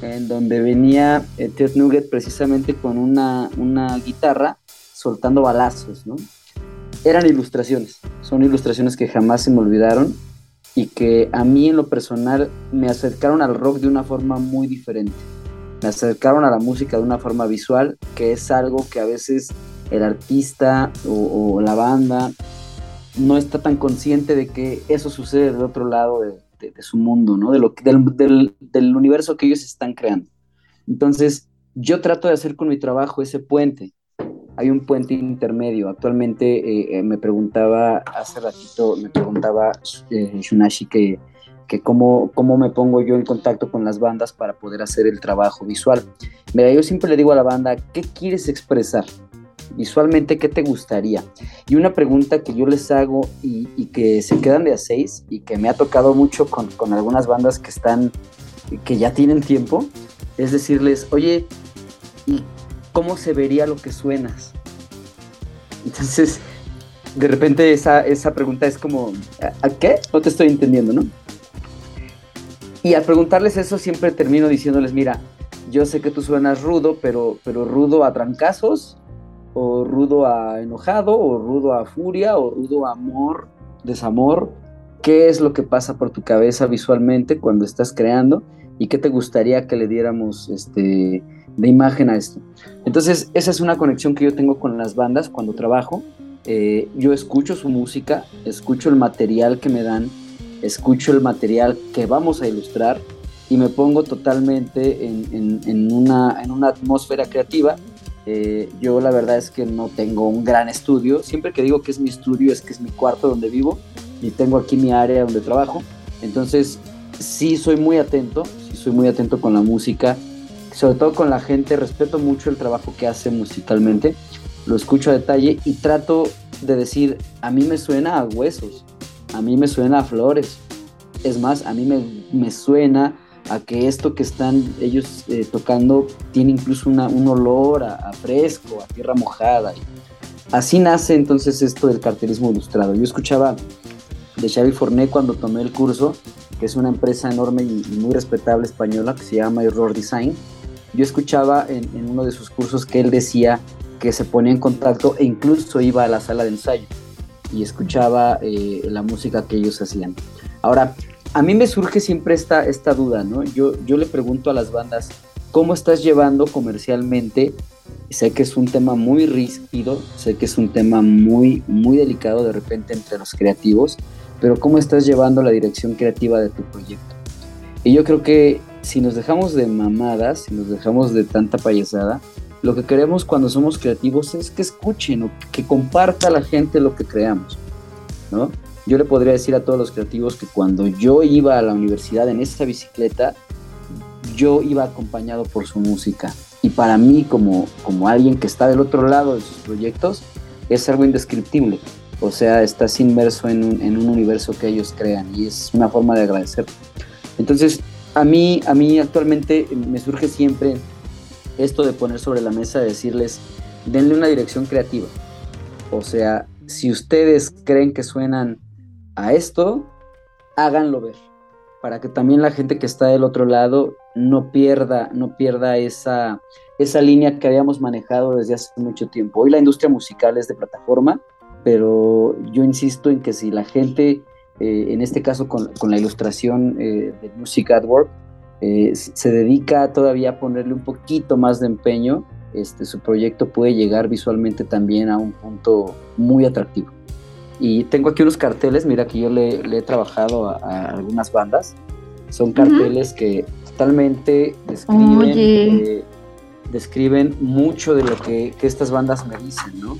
en donde venía eh, Ted Nugget precisamente con una, una guitarra soltando balazos, ¿no? Eran ilustraciones, son ilustraciones que jamás se me olvidaron y que a mí en lo personal me acercaron al rock de una forma muy diferente. Me acercaron a la música de una forma visual, que es algo que a veces el artista o, la banda no está tan consciente de que eso sucede del otro lado de, su mundo, ¿no? De lo, del, del, universo que ellos están creando. Entonces, yo trato de hacer con mi trabajo ese puente. Hay un puente intermedio. Actualmente eh, eh, me preguntaba, hace ratito, me preguntaba eh, Shunashi que, que cómo, cómo me pongo yo en contacto con las bandas para poder hacer el trabajo visual. Mira, yo siempre le digo a la banda, ¿qué quieres expresar? Visualmente, ¿qué te gustaría? Y una pregunta que yo les hago y, que se quedan de a seis y que me ha tocado mucho con, algunas bandas que están, que ya tienen tiempo, es decirles, oye, ¿y cómo se vería lo que suenas? Entonces, de repente esa, esa pregunta es como, ¿a, qué? No te estoy entendiendo, ¿no? Y al preguntarles eso siempre termino diciéndoles, mira, yo sé que tú suenas rudo, pero, pero rudo a trancazos o rudo a enojado, o rudo a furia, o rudo a amor, desamor. ¿Qué es lo que pasa por tu cabeza visualmente cuando estás creando? ¿Y qué te gustaría que le diéramos este, de imagen a esto? Entonces, esa es una conexión que yo tengo con las bandas cuando trabajo. Eh, yo escucho su música, escucho el material que me dan, escucho el material que vamos a ilustrar y me pongo totalmente en, una, en una atmósfera creativa eh, yo la verdad es que no tengo un gran estudio. Siempre que digo que es mi estudio es que es mi cuarto donde vivo y tengo aquí mi área donde trabajo. Entonces sí soy muy atento, soy muy atento con la música, sobre todo con la gente. Respeto mucho el trabajo que hace musicalmente, lo escucho a detalle y trato de decir, a mí me suena a huesos, a mí me suena a flores. Es más, a mí me, me suena a que esto que están ellos eh, tocando tiene incluso un olor a, fresco, a tierra mojada. así nace entonces esto del cartelismo ilustrado. Yo escuchaba de Xavi Forné cuando tomé el curso, que es una empresa enorme y, muy respetable española que se llama Error Design. Yo escuchaba en, uno de sus cursos que él decía que se ponía en contacto e incluso iba a la sala de ensayo y escuchaba eh, la música que ellos hacían. Ahora, a mí me surge siempre esta, esta duda, ¿no? Yo, yo le pregunto a las bandas, ¿cómo estás llevando comercialmente? Sé que es un tema muy rígido, sé que es un tema muy, muy delicado de repente entre los creativos, pero ¿cómo estás llevando la dirección creativa de tu proyecto? Y yo creo que si nos dejamos de mamadas, si nos dejamos de tanta payasada, lo que queremos cuando somos creativos es que escuchen o que comparta la gente lo que creamos, ¿no? Yo le podría decir a todos los creativos que cuando yo iba a la universidad en esta bicicleta, yo iba acompañado por su música. Y para mí, como, como alguien que está del otro lado de sus proyectos, es algo indescriptible. O sea, estás inmerso en un, en un universo que ellos crean y es una forma de agradecer. Entonces, a mí, a mí actualmente me surge siempre esto de poner sobre la mesa, de decirles, denle una dirección creativa. O sea, si ustedes creen que suenan a esto, háganlo ver, para que también la gente que está del otro lado no pierda, no pierda esa, esa línea que habíamos manejado desde hace mucho tiempo. Hoy la industria musical es de plataforma, pero yo insisto en que si la gente, eh, en este caso con, la ilustración eh, de Music at Work, eh, se dedica todavía a ponerle un poquito más de empeño, este, su proyecto puede llegar visualmente también a un punto muy atractivo. Y tengo aquí unos carteles, mira que yo le, he trabajado a, algunas bandas. Son carteles que totalmente describen, eh, describen mucho de lo que, estas bandas me dicen, ¿no?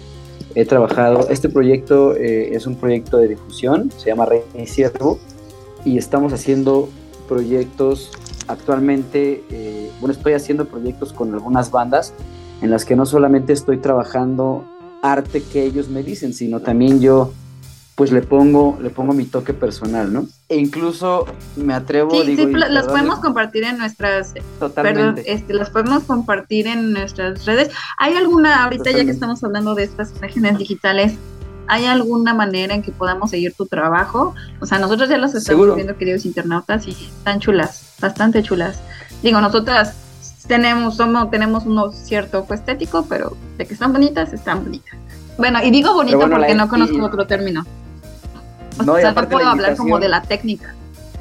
He trabajado, este proyecto eh, es un proyecto de difusión, se llama Rey Ciervo, y estamos haciendo proyectos actualmente, eh, bueno, estoy haciendo proyectos con algunas bandas en las que no solamente estoy trabajando arte que ellos me dicen, sino también yo pues le pongo, le pongo mi toque personal, ¿no? E incluso me atrevo, sí, digo, sí, las podemos compartir en nuestras, perdón, este, las podemos compartir en nuestras redes. ¿Hay alguna, ahorita ya que estamos hablando de estas imágenes digitales, ¿hay alguna manera en que podamos seguir tu trabajo? O sea, nosotros ya los estamos viendo, queridos internautas, y están chulas, bastante chulas. Digo, nosotras tenemos, somos, tenemos uno cierto estético, pero de que están bonitas, están bonitas. Bueno, y digo bonito porque no conozco otro término. No, sea, no puedo hablar como de la técnica.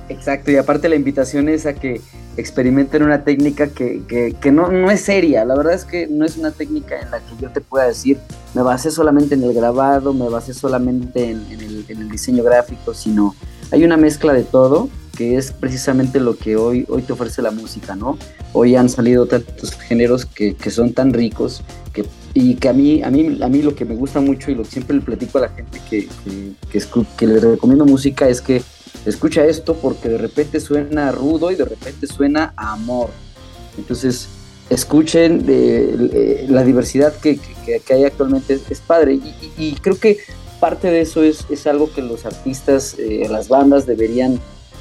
Exacto, y aparte la invitación es a que experimenten una técnica que, que, no, no, es seria. La verdad es que no es una técnica en la que yo te pueda decir, me basé solamente en el grabado, me basé solamente en, el, en el, diseño gráfico, sino hay una mezcla de todo que es precisamente lo que hoy, hoy te ofrece la música, ¿no? Hoy han salido tantos géneros que, que son tan ricos que, y que a mí, a, mí, a mí lo que me gusta mucho y lo que siempre le platico a la gente que, que, que le recomiendo música es que escucha esto porque de repente suena rudo y de repente suena amor. Entonces, escuchen de, la diversidad que, hay actualmente, es, padre. Y, creo que parte de eso es, es algo que los artistas, eh, las bandas deberían,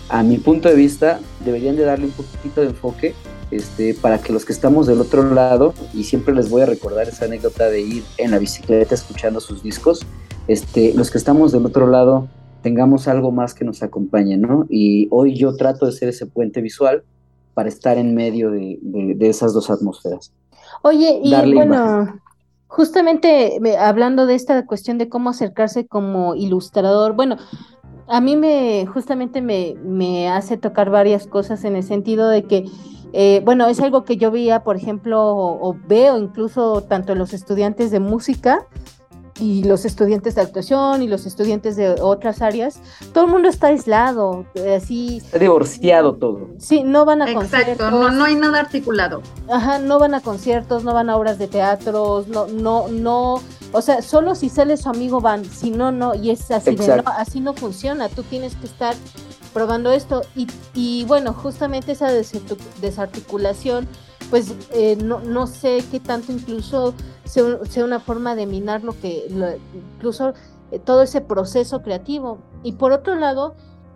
a mi punto de vista, deberían de darle un poquito de enfoque este, para que los que estamos del otro lado, y siempre les voy a recordar esa anécdota de ir en la bicicleta escuchando sus discos, este, los que estamos del otro lado tengamos algo más que nos acompañe, ¿no? Y hoy yo trato de ser ese puente visual para estar en medio de, esas dos atmósferas. Oye, y bueno, justamente hablando de esta cuestión de cómo acercarse como ilustrador, bueno, a mí me justamente me, me hace tocar varias cosas en el sentido de que eh, bueno, es algo que yo veía, por ejemplo, o, veo incluso tanto en los estudiantes de música y los estudiantes de actuación y los estudiantes de otras áreas, todo el mundo está aislado, eh, así. Está divorciado todo. Sí, no van a Exacto, no, no hay nada articulado. Ajá, no van a conciertos, no van a obras de teatro, no, no, no, o sea, solo si sale su amigo van, si no, no, y es así de, no, así no funciona, tú tienes que estar probando esto y, y bueno, justamente esa desarticulación pues eh, no, no sé qué tanto incluso sea, una forma de minar lo que, incluso eh, todo ese proceso creativo. Y por otro lado,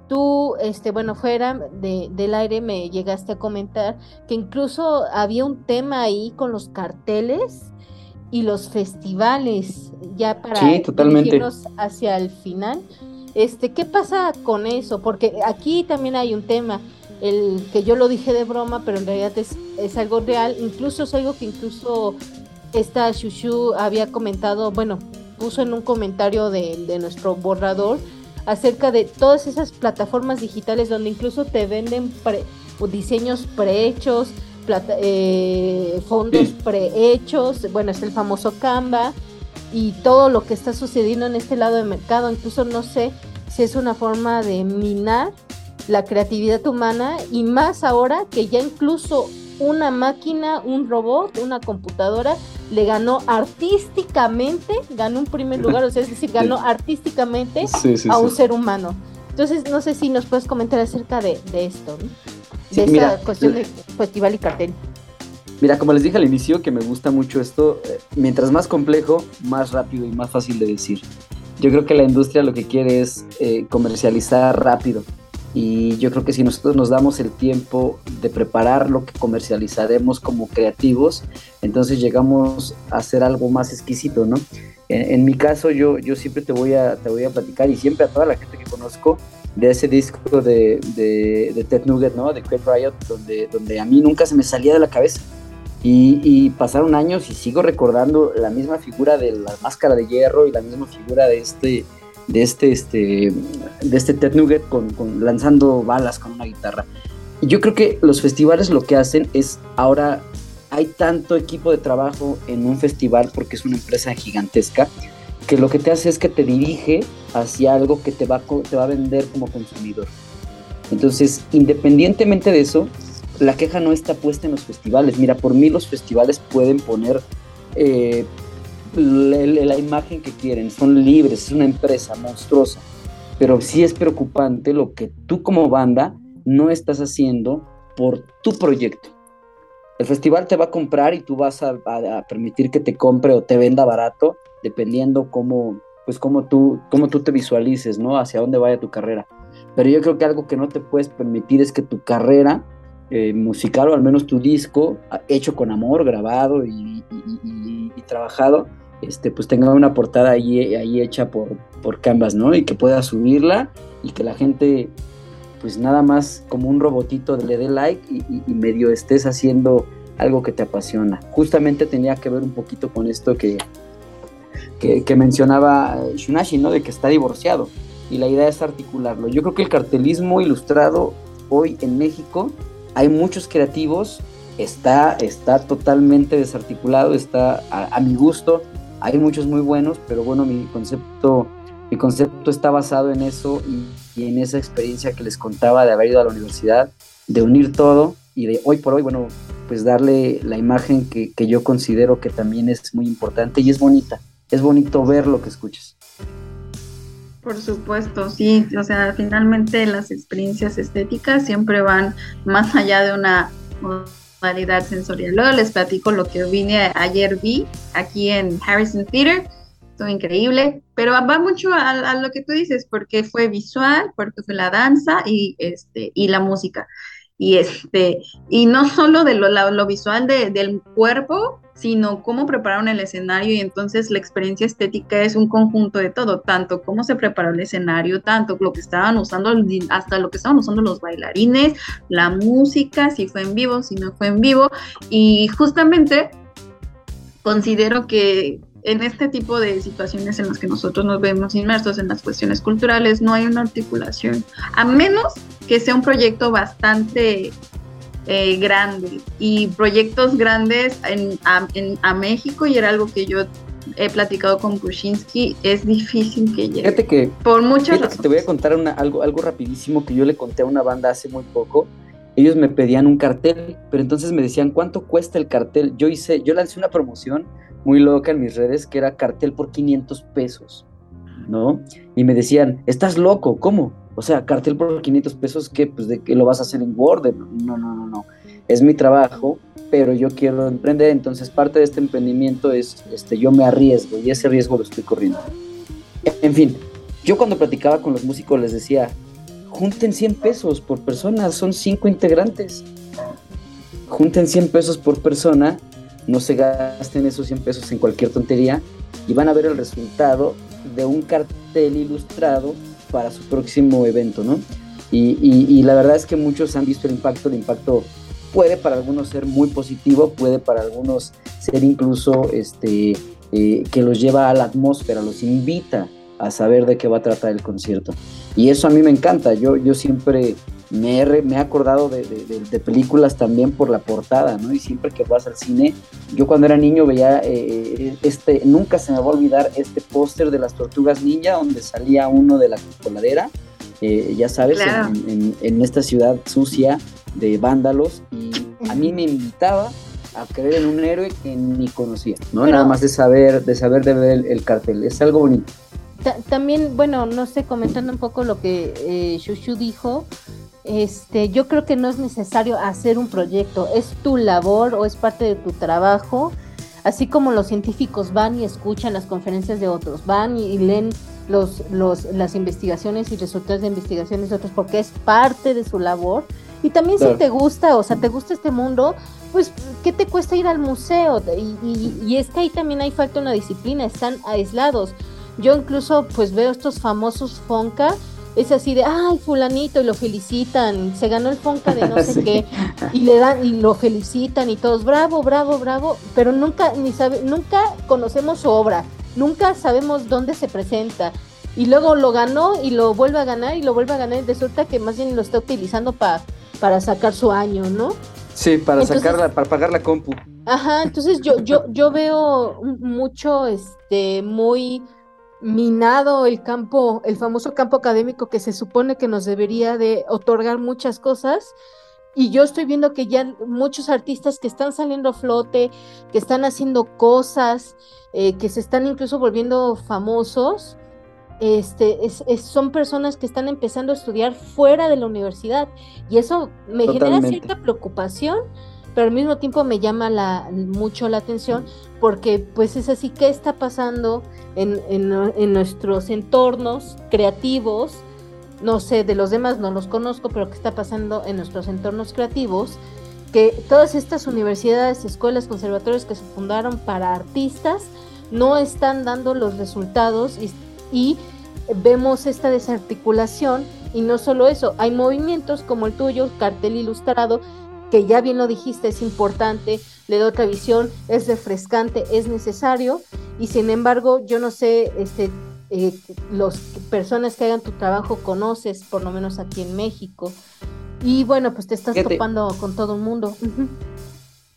tú, este, bueno, fuera de, del aire me llegaste a comentar que incluso había un tema ahí con los carteles y los festivales, ya para sí, totalmente. hacia el final. Este, ¿qué pasa con eso? Porque aquí también hay un tema el que yo lo dije de broma, pero en realidad es, es algo real, incluso es algo que incluso esta Shushu había comentado, bueno, puso en un comentario de, de nuestro borrador acerca de todas esas plataformas digitales donde incluso te venden diseños prehechos, eh, fondos prehechos, bueno, es el famoso Canva y todo lo que está sucediendo en este lado del mercado, incluso no sé si es una forma de minar la creatividad humana y más ahora que ya incluso una máquina, un robot, una computadora le ganó artísticamente, ganó un primer lugar, o sea, es decir, ganó <laughs> artísticamente a un ser humano. Entonces, no sé si nos puedes comentar acerca de, esto, de esta cuestión de festival y cartel. Mira, como les dije al inicio, que me gusta mucho esto, eh, mientras más complejo, más rápido y más fácil de decir. Yo creo que la industria lo que quiere es eh, comercializar rápido y yo creo que si nosotros nos damos el tiempo de preparar lo que comercializaremos como creativos, entonces llegamos a hacer algo más exquisito, ¿no? En, mi caso, yo, yo siempre te voy, a, te voy a platicar y siempre a toda la gente que conozco de ese disco de, de, Ted Nugget, ¿no? De Craig Riot, donde, donde a mí nunca se me salía de la cabeza. Y, y, pasaron años y sigo recordando la misma figura de la máscara de hierro y la misma figura de este de este, este, de este Ted Nugget con, lanzando balas con una guitarra. Y yo creo que los festivales lo que hacen es ahora hay tanto equipo de trabajo en un festival porque es una empresa gigantesca que lo que te hace es que te dirige hacia algo que te va, te va a vender como consumidor. Entonces, independientemente de eso, la queja no está puesta en los festivales. Mira, por mí los festivales pueden poner eh, la, imagen que quieren, son libres, es una empresa monstruosa, pero sí es preocupante lo que tú como banda no estás haciendo por tu proyecto. El festival te va a comprar y tú vas a, permitir que te compre o te venda barato, dependiendo cómo, pues cómo tú, cómo tú te visualices, ¿no? Hacia dónde vaya tu carrera. Pero yo creo que algo que no te puedes permitir es que tu carrera eh, musical o al menos tu disco, hecho con amor, grabado y trabajado, este, pues tenga una portada ahí, ahí hecha por, por Canvas, ¿no? Y que pueda subirla y que la gente pues nada más como un robotito le dé like y, medio estés haciendo algo que te apasiona. Justamente tenía que ver un poquito con esto que, que, mencionaba Shunashi, ¿no? De que está divorciado. Y la idea es articularlo. Yo creo que el cartelismo ilustrado hoy en México, hay muchos creativos, está, está totalmente desarticulado, está a mi gusto, hay muchos muy buenos, pero bueno, mi concepto mi concepto está basado en eso y, en esa experiencia que les contaba de haber ido a la universidad, de unir todo y de hoy por hoy, bueno, pues darle la imagen que, yo considero que también es muy importante y es bonita. Es bonito ver lo que escuchas. Por supuesto, sí. O sea, finalmente las experiencias estéticas siempre van más allá de una modalidad sensorial. Luego les platico lo que vine ayer vi aquí en Harrison Theater todo increíble, pero va mucho a, lo que tú dices, porque fue visual, porque fue la danza y, este, y la música. Y, este, y no solo de lo, visual del cuerpo, sino cómo prepararon el escenario y entonces la experiencia estética es un conjunto de todo, tanto cómo se preparó el escenario, tanto lo que estaban usando, hasta lo que estaban usando los bailarines, la música, si fue en vivo, si no fue en vivo, y justamente considero que en este tipo de situaciones en las que nosotros nos vemos inmersos en las cuestiones culturales, no hay una articulación, a menos que sea un proyecto bastante eh, grande y proyectos grandes en, a, México y era algo que yo he platicado con Kushinsky, es difícil que llegue. Fíjate que, por muchas razones. te voy a contar algo, algo rapidísimo que yo le conté a una banda hace muy poco. Ellos me pedían un cartel, pero entonces me decían, ¿cuánto cuesta el cartel? Yo hice, yo lancé una promoción muy loca en mis redes que era cartel por 500 pesos, ¿no? Y me decían, estás loco, ¿cómo? O sea, cartel por 500 pesos, ¿qué? Pues de que lo vas a hacer en Word. No, no, no, no. Es mi trabajo, pero yo quiero emprender, entonces parte de este emprendimiento es, este, yo me arriesgo y ese riesgo lo estoy corriendo. En fin, yo cuando platicaba con los músicos les decía, junten 100 pesos por persona, son 5 integrantes. Junten 100 pesos por persona no se gasten esos 100 pesos en cualquier tontería y van a ver el resultado de un cartel ilustrado para su próximo evento, ¿no? Y, la verdad es que muchos han visto el impacto, el impacto puede para algunos ser muy positivo, puede para algunos ser incluso este, eh, que los lleva a la atmósfera, los invita a saber de qué va a tratar el concierto. Y eso a mí me encanta, yo, yo siempre me he, acordado de, películas también por la portada, ¿no? Y siempre que vas al cine, yo cuando era niño veía eh, este, nunca se me va a olvidar este póster de las tortugas ninja donde salía uno de la coladera, eh, ya sabes, en, esta ciudad sucia de vándalos, y a mí me invitaba a creer en un héroe que ni conocía, ¿no? Nada más de saber, de saber de ver el, cartel, es algo bonito. También, bueno, no sé, comentando un poco lo que eh, Shushu dijo, este, yo creo que no es necesario hacer un proyecto, es tu labor o es parte de tu trabajo, así como los científicos van y escuchan las conferencias de otros, van y, leen los, los, las investigaciones y resultados de investigaciones de otros, porque es parte de su labor. Y también si te gusta, o sea, te gusta este mundo, pues, ¿qué te cuesta ir al museo? Y, y es que ahí también hay falta una disciplina, están aislados. Yo incluso pues veo estos famosos Fonca es así de, ay, fulanito, y lo felicitan, se ganó el Fonca de no <laughs> sé qué, y le dan, y lo felicitan, y todos, bravo, bravo, bravo, pero nunca, ni sabe, nunca conocemos su obra, nunca sabemos dónde se presenta, y luego lo ganó, y lo vuelve a ganar, y lo vuelve a ganar, y resulta que más bien lo está utilizando para para sacar su año, ¿no? Sí, para sacarla, para pagar la compu. Ajá, entonces yo, yo, yo veo mucho, este, muy minado el campo, el famoso campo académico que se supone que nos debería de otorgar muchas cosas. Y yo estoy viendo que ya muchos artistas que están saliendo a flote, que están haciendo cosas, eh, que se están incluso volviendo famosos, este, son personas que están empezando a estudiar fuera de la universidad. Y eso me genera cierta preocupación pero al mismo tiempo me llama la, mucho la atención porque pues es así, ¿qué está pasando en, nuestros entornos creativos? No sé, de los demás no los conozco, pero ¿qué está pasando en nuestros entornos creativos? Que todas estas universidades, escuelas, conservatorios que se fundaron para artistas no están dando los resultados y vemos esta desarticulación y no solo eso, hay movimientos como el tuyo, cartel ilustrado, que ya bien lo dijiste, es importante, le da otra visión, es refrescante, es necesario y sin embargo yo no sé, este, eh, las personas que hagan tu trabajo conoces, por lo menos aquí en México. Y bueno, pues te estás topando con todo el mundo.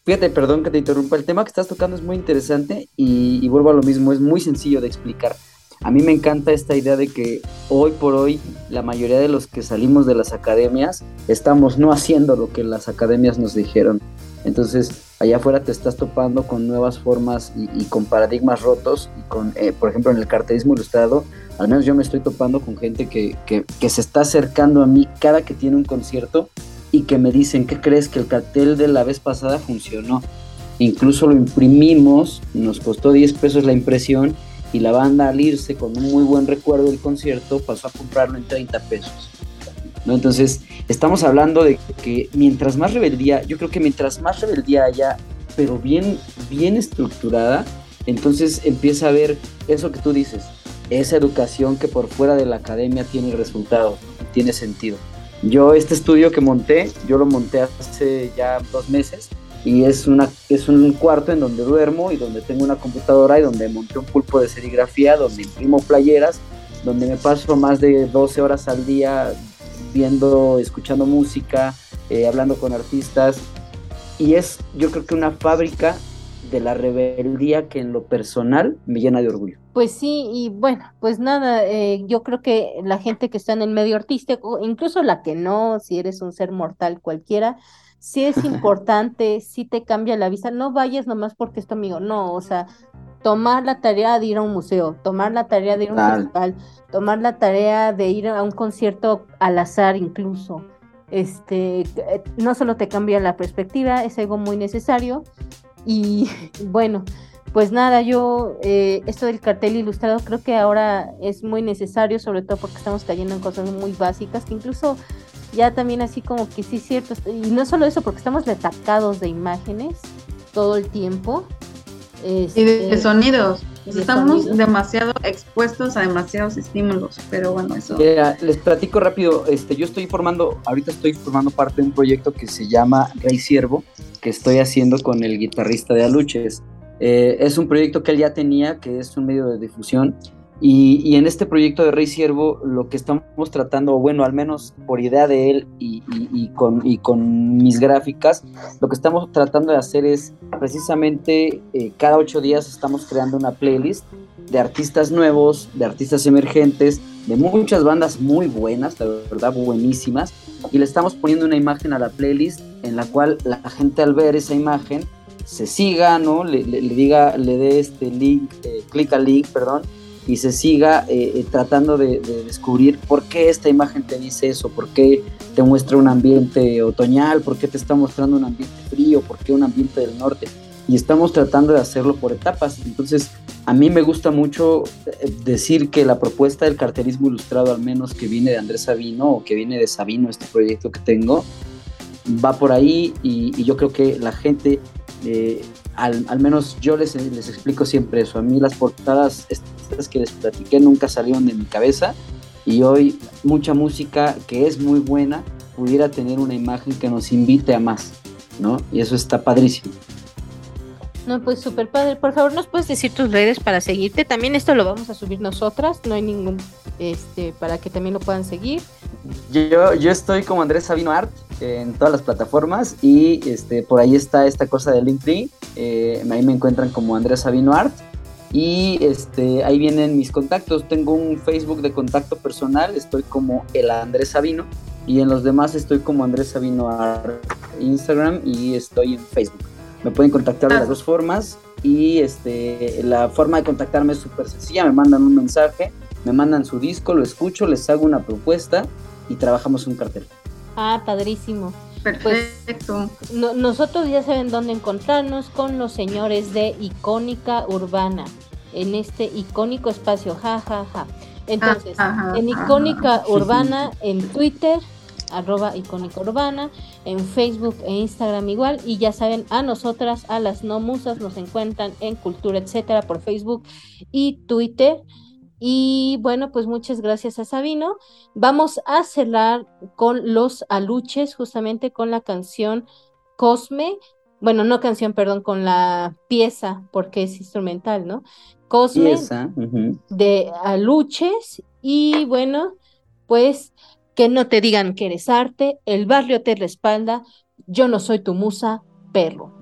Fíjate, perdón que te interrumpa, el tema que estás tocando es muy interesante y, vuelvo a lo mismo, es muy sencillo de explicar. A mí me encanta esta idea de que hoy por hoy la mayoría de los que salimos de las academias estamos no haciendo lo que las academias nos dijeron. Entonces, allá afuera te estás topando con nuevas formas y, con paradigmas rotos y con, eh, por ejemplo, en el cartelismo ilustrado, al menos yo me estoy topando con gente que, que, que se está acercando a mí cada que tiene un concierto y que me dicen, ¿qué crees que el cartel de la vez pasada funcionó? Incluso lo imprimimos, nos costó 10 pesos la impresión y la banda al irse con un muy buen recuerdo del concierto pasó a comprarlo en 30 pesos. ¿no? Entonces, estamos hablando de que mientras más rebeldía, yo creo que mientras más rebeldía haya, pero bien, bien estructurada, entonces empieza a ver eso que tú dices, esa educación que por fuera de la academia tiene resultado, tiene sentido. Yo este estudio que monté, yo lo monté hace ya dos meses y es, una, es un cuarto en donde duermo y donde tengo una computadora y donde monté un pulpo de serigrafía, donde imprimo playeras, donde me paso más de 12 horas al día viendo, escuchando música, eh, hablando con artistas. Y es yo creo que una fábrica de la rebeldía que en lo personal me llena de orgullo. Pues sí, y bueno, pues nada, eh, yo creo que la gente que está en el medio artístico, incluso la que no, si eres un ser mortal cualquiera, sí es importante, sí te cambia la vista, no vayas nomás porque es tu amigo, no, o sea, tomar la tarea de ir a un museo, tomar la tarea de ir a un festival, tomar la tarea de ir a un concierto al azar incluso. Este, eh, no solo te cambia la perspectiva, es algo muy necesario, y <laughs> bueno, pues nada, yo eh, esto del cartel ilustrado creo que ahora es muy necesario, sobre todo porque estamos cayendo en cosas muy básicas, que incluso ya también así como que sí es cierto, y no solo eso, porque estamos retacados de imágenes todo el tiempo. y de, este, sonidos. estamos demasiado expuestos a demasiados estímulos, pero bueno, eso. les platico rápido, este, yo estoy formando, ahorita estoy formando parte de un proyecto que se llama Rey Siervo, que estoy haciendo con el guitarrista de Aluches. Eh, es un proyecto que él ya tenía, que es un medio de difusión. Y, en este proyecto de Rey Siervo, lo que estamos tratando, bueno, al menos por idea de él y, con, y con, mis gráficas, lo que estamos tratando de hacer es precisamente eh, cada ocho días estamos creando una playlist de artistas nuevos, de artistas emergentes, de muchas bandas muy buenas, la verdad buenísimas, y le estamos poniendo una imagen a la playlist en la cual la gente al ver esa imagen se siga, ¿no? Le, diga, le dé este link, eh, clic al link, perdón, y se siga eh, eh, tratando de, descubrir por qué esta imagen te dice eso, por qué te muestra un ambiente otoñal, por qué te está mostrando un ambiente frío, por qué un ambiente del norte. Y estamos tratando de hacerlo por etapas. Entonces, a mí me gusta mucho eh, decir que la propuesta del cartelismo ilustrado, al menos que viene de Andrés Sabino o que viene de Sabino, este proyecto que tengo, va por ahí y, yo creo que la gente, al, menos yo les, les explico siempre eso. A mí las portadas estas que les platiqué nunca salieron de mi cabeza y hoy mucha música que es muy buena pudiera tener una imagen que nos invite a más, ¿no? Y eso está padrísimo. No, pues súper padre. Por favor, ¿nos puedes decir tus redes para seguirte? También esto lo vamos a subir nosotras, no hay ningún, este, para que también lo puedan seguir. Yo, yo estoy como Andrés Sabino Art en todas las plataformas y este, por ahí está esta cosa de LinkedIn. Eh, ahí me encuentran como Andrés Sabino Art. Y este, ahí vienen mis contactos. Tengo un Facebook de contacto personal, estoy como el Andrés Sabino. Y en los demás estoy como Andrés Sabino Art, Instagram y estoy en Facebook. Me pueden contactar de las ah. dos formas y este, la forma de contactarme es súper sencilla, me mandan un mensaje, me mandan su disco, lo escucho, les hago una propuesta y trabajamos un cartel. Ah, padrísimo. Perfecto. Pues, nosotros ya saben dónde encontrarnos con los señores de Icónica Urbana, en este icónico espacio, ja, ja, ja. Entonces, en Icónica Urbana, en Twitter, arroba icónica urbana, en Facebook e Instagram igual, y ya saben, a nosotras, a las no musas, nos encuentran en Cultura Etcétera por Facebook y Twitter. Y bueno, pues muchas gracias a Sabino. Vamos a cerrar con los aluches, justamente con la canción Cosme. Bueno, no canción, perdón, con la pieza, porque es instrumental, ¿no? Cosme de aluches. Y bueno, pues que no te digan que eres arte, el barrio te respalda, yo no soy tu musa, perro.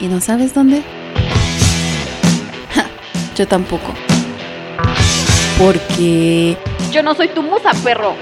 Y no sabes dónde. yo tampoco. Porque yo no soy tu musa, perro.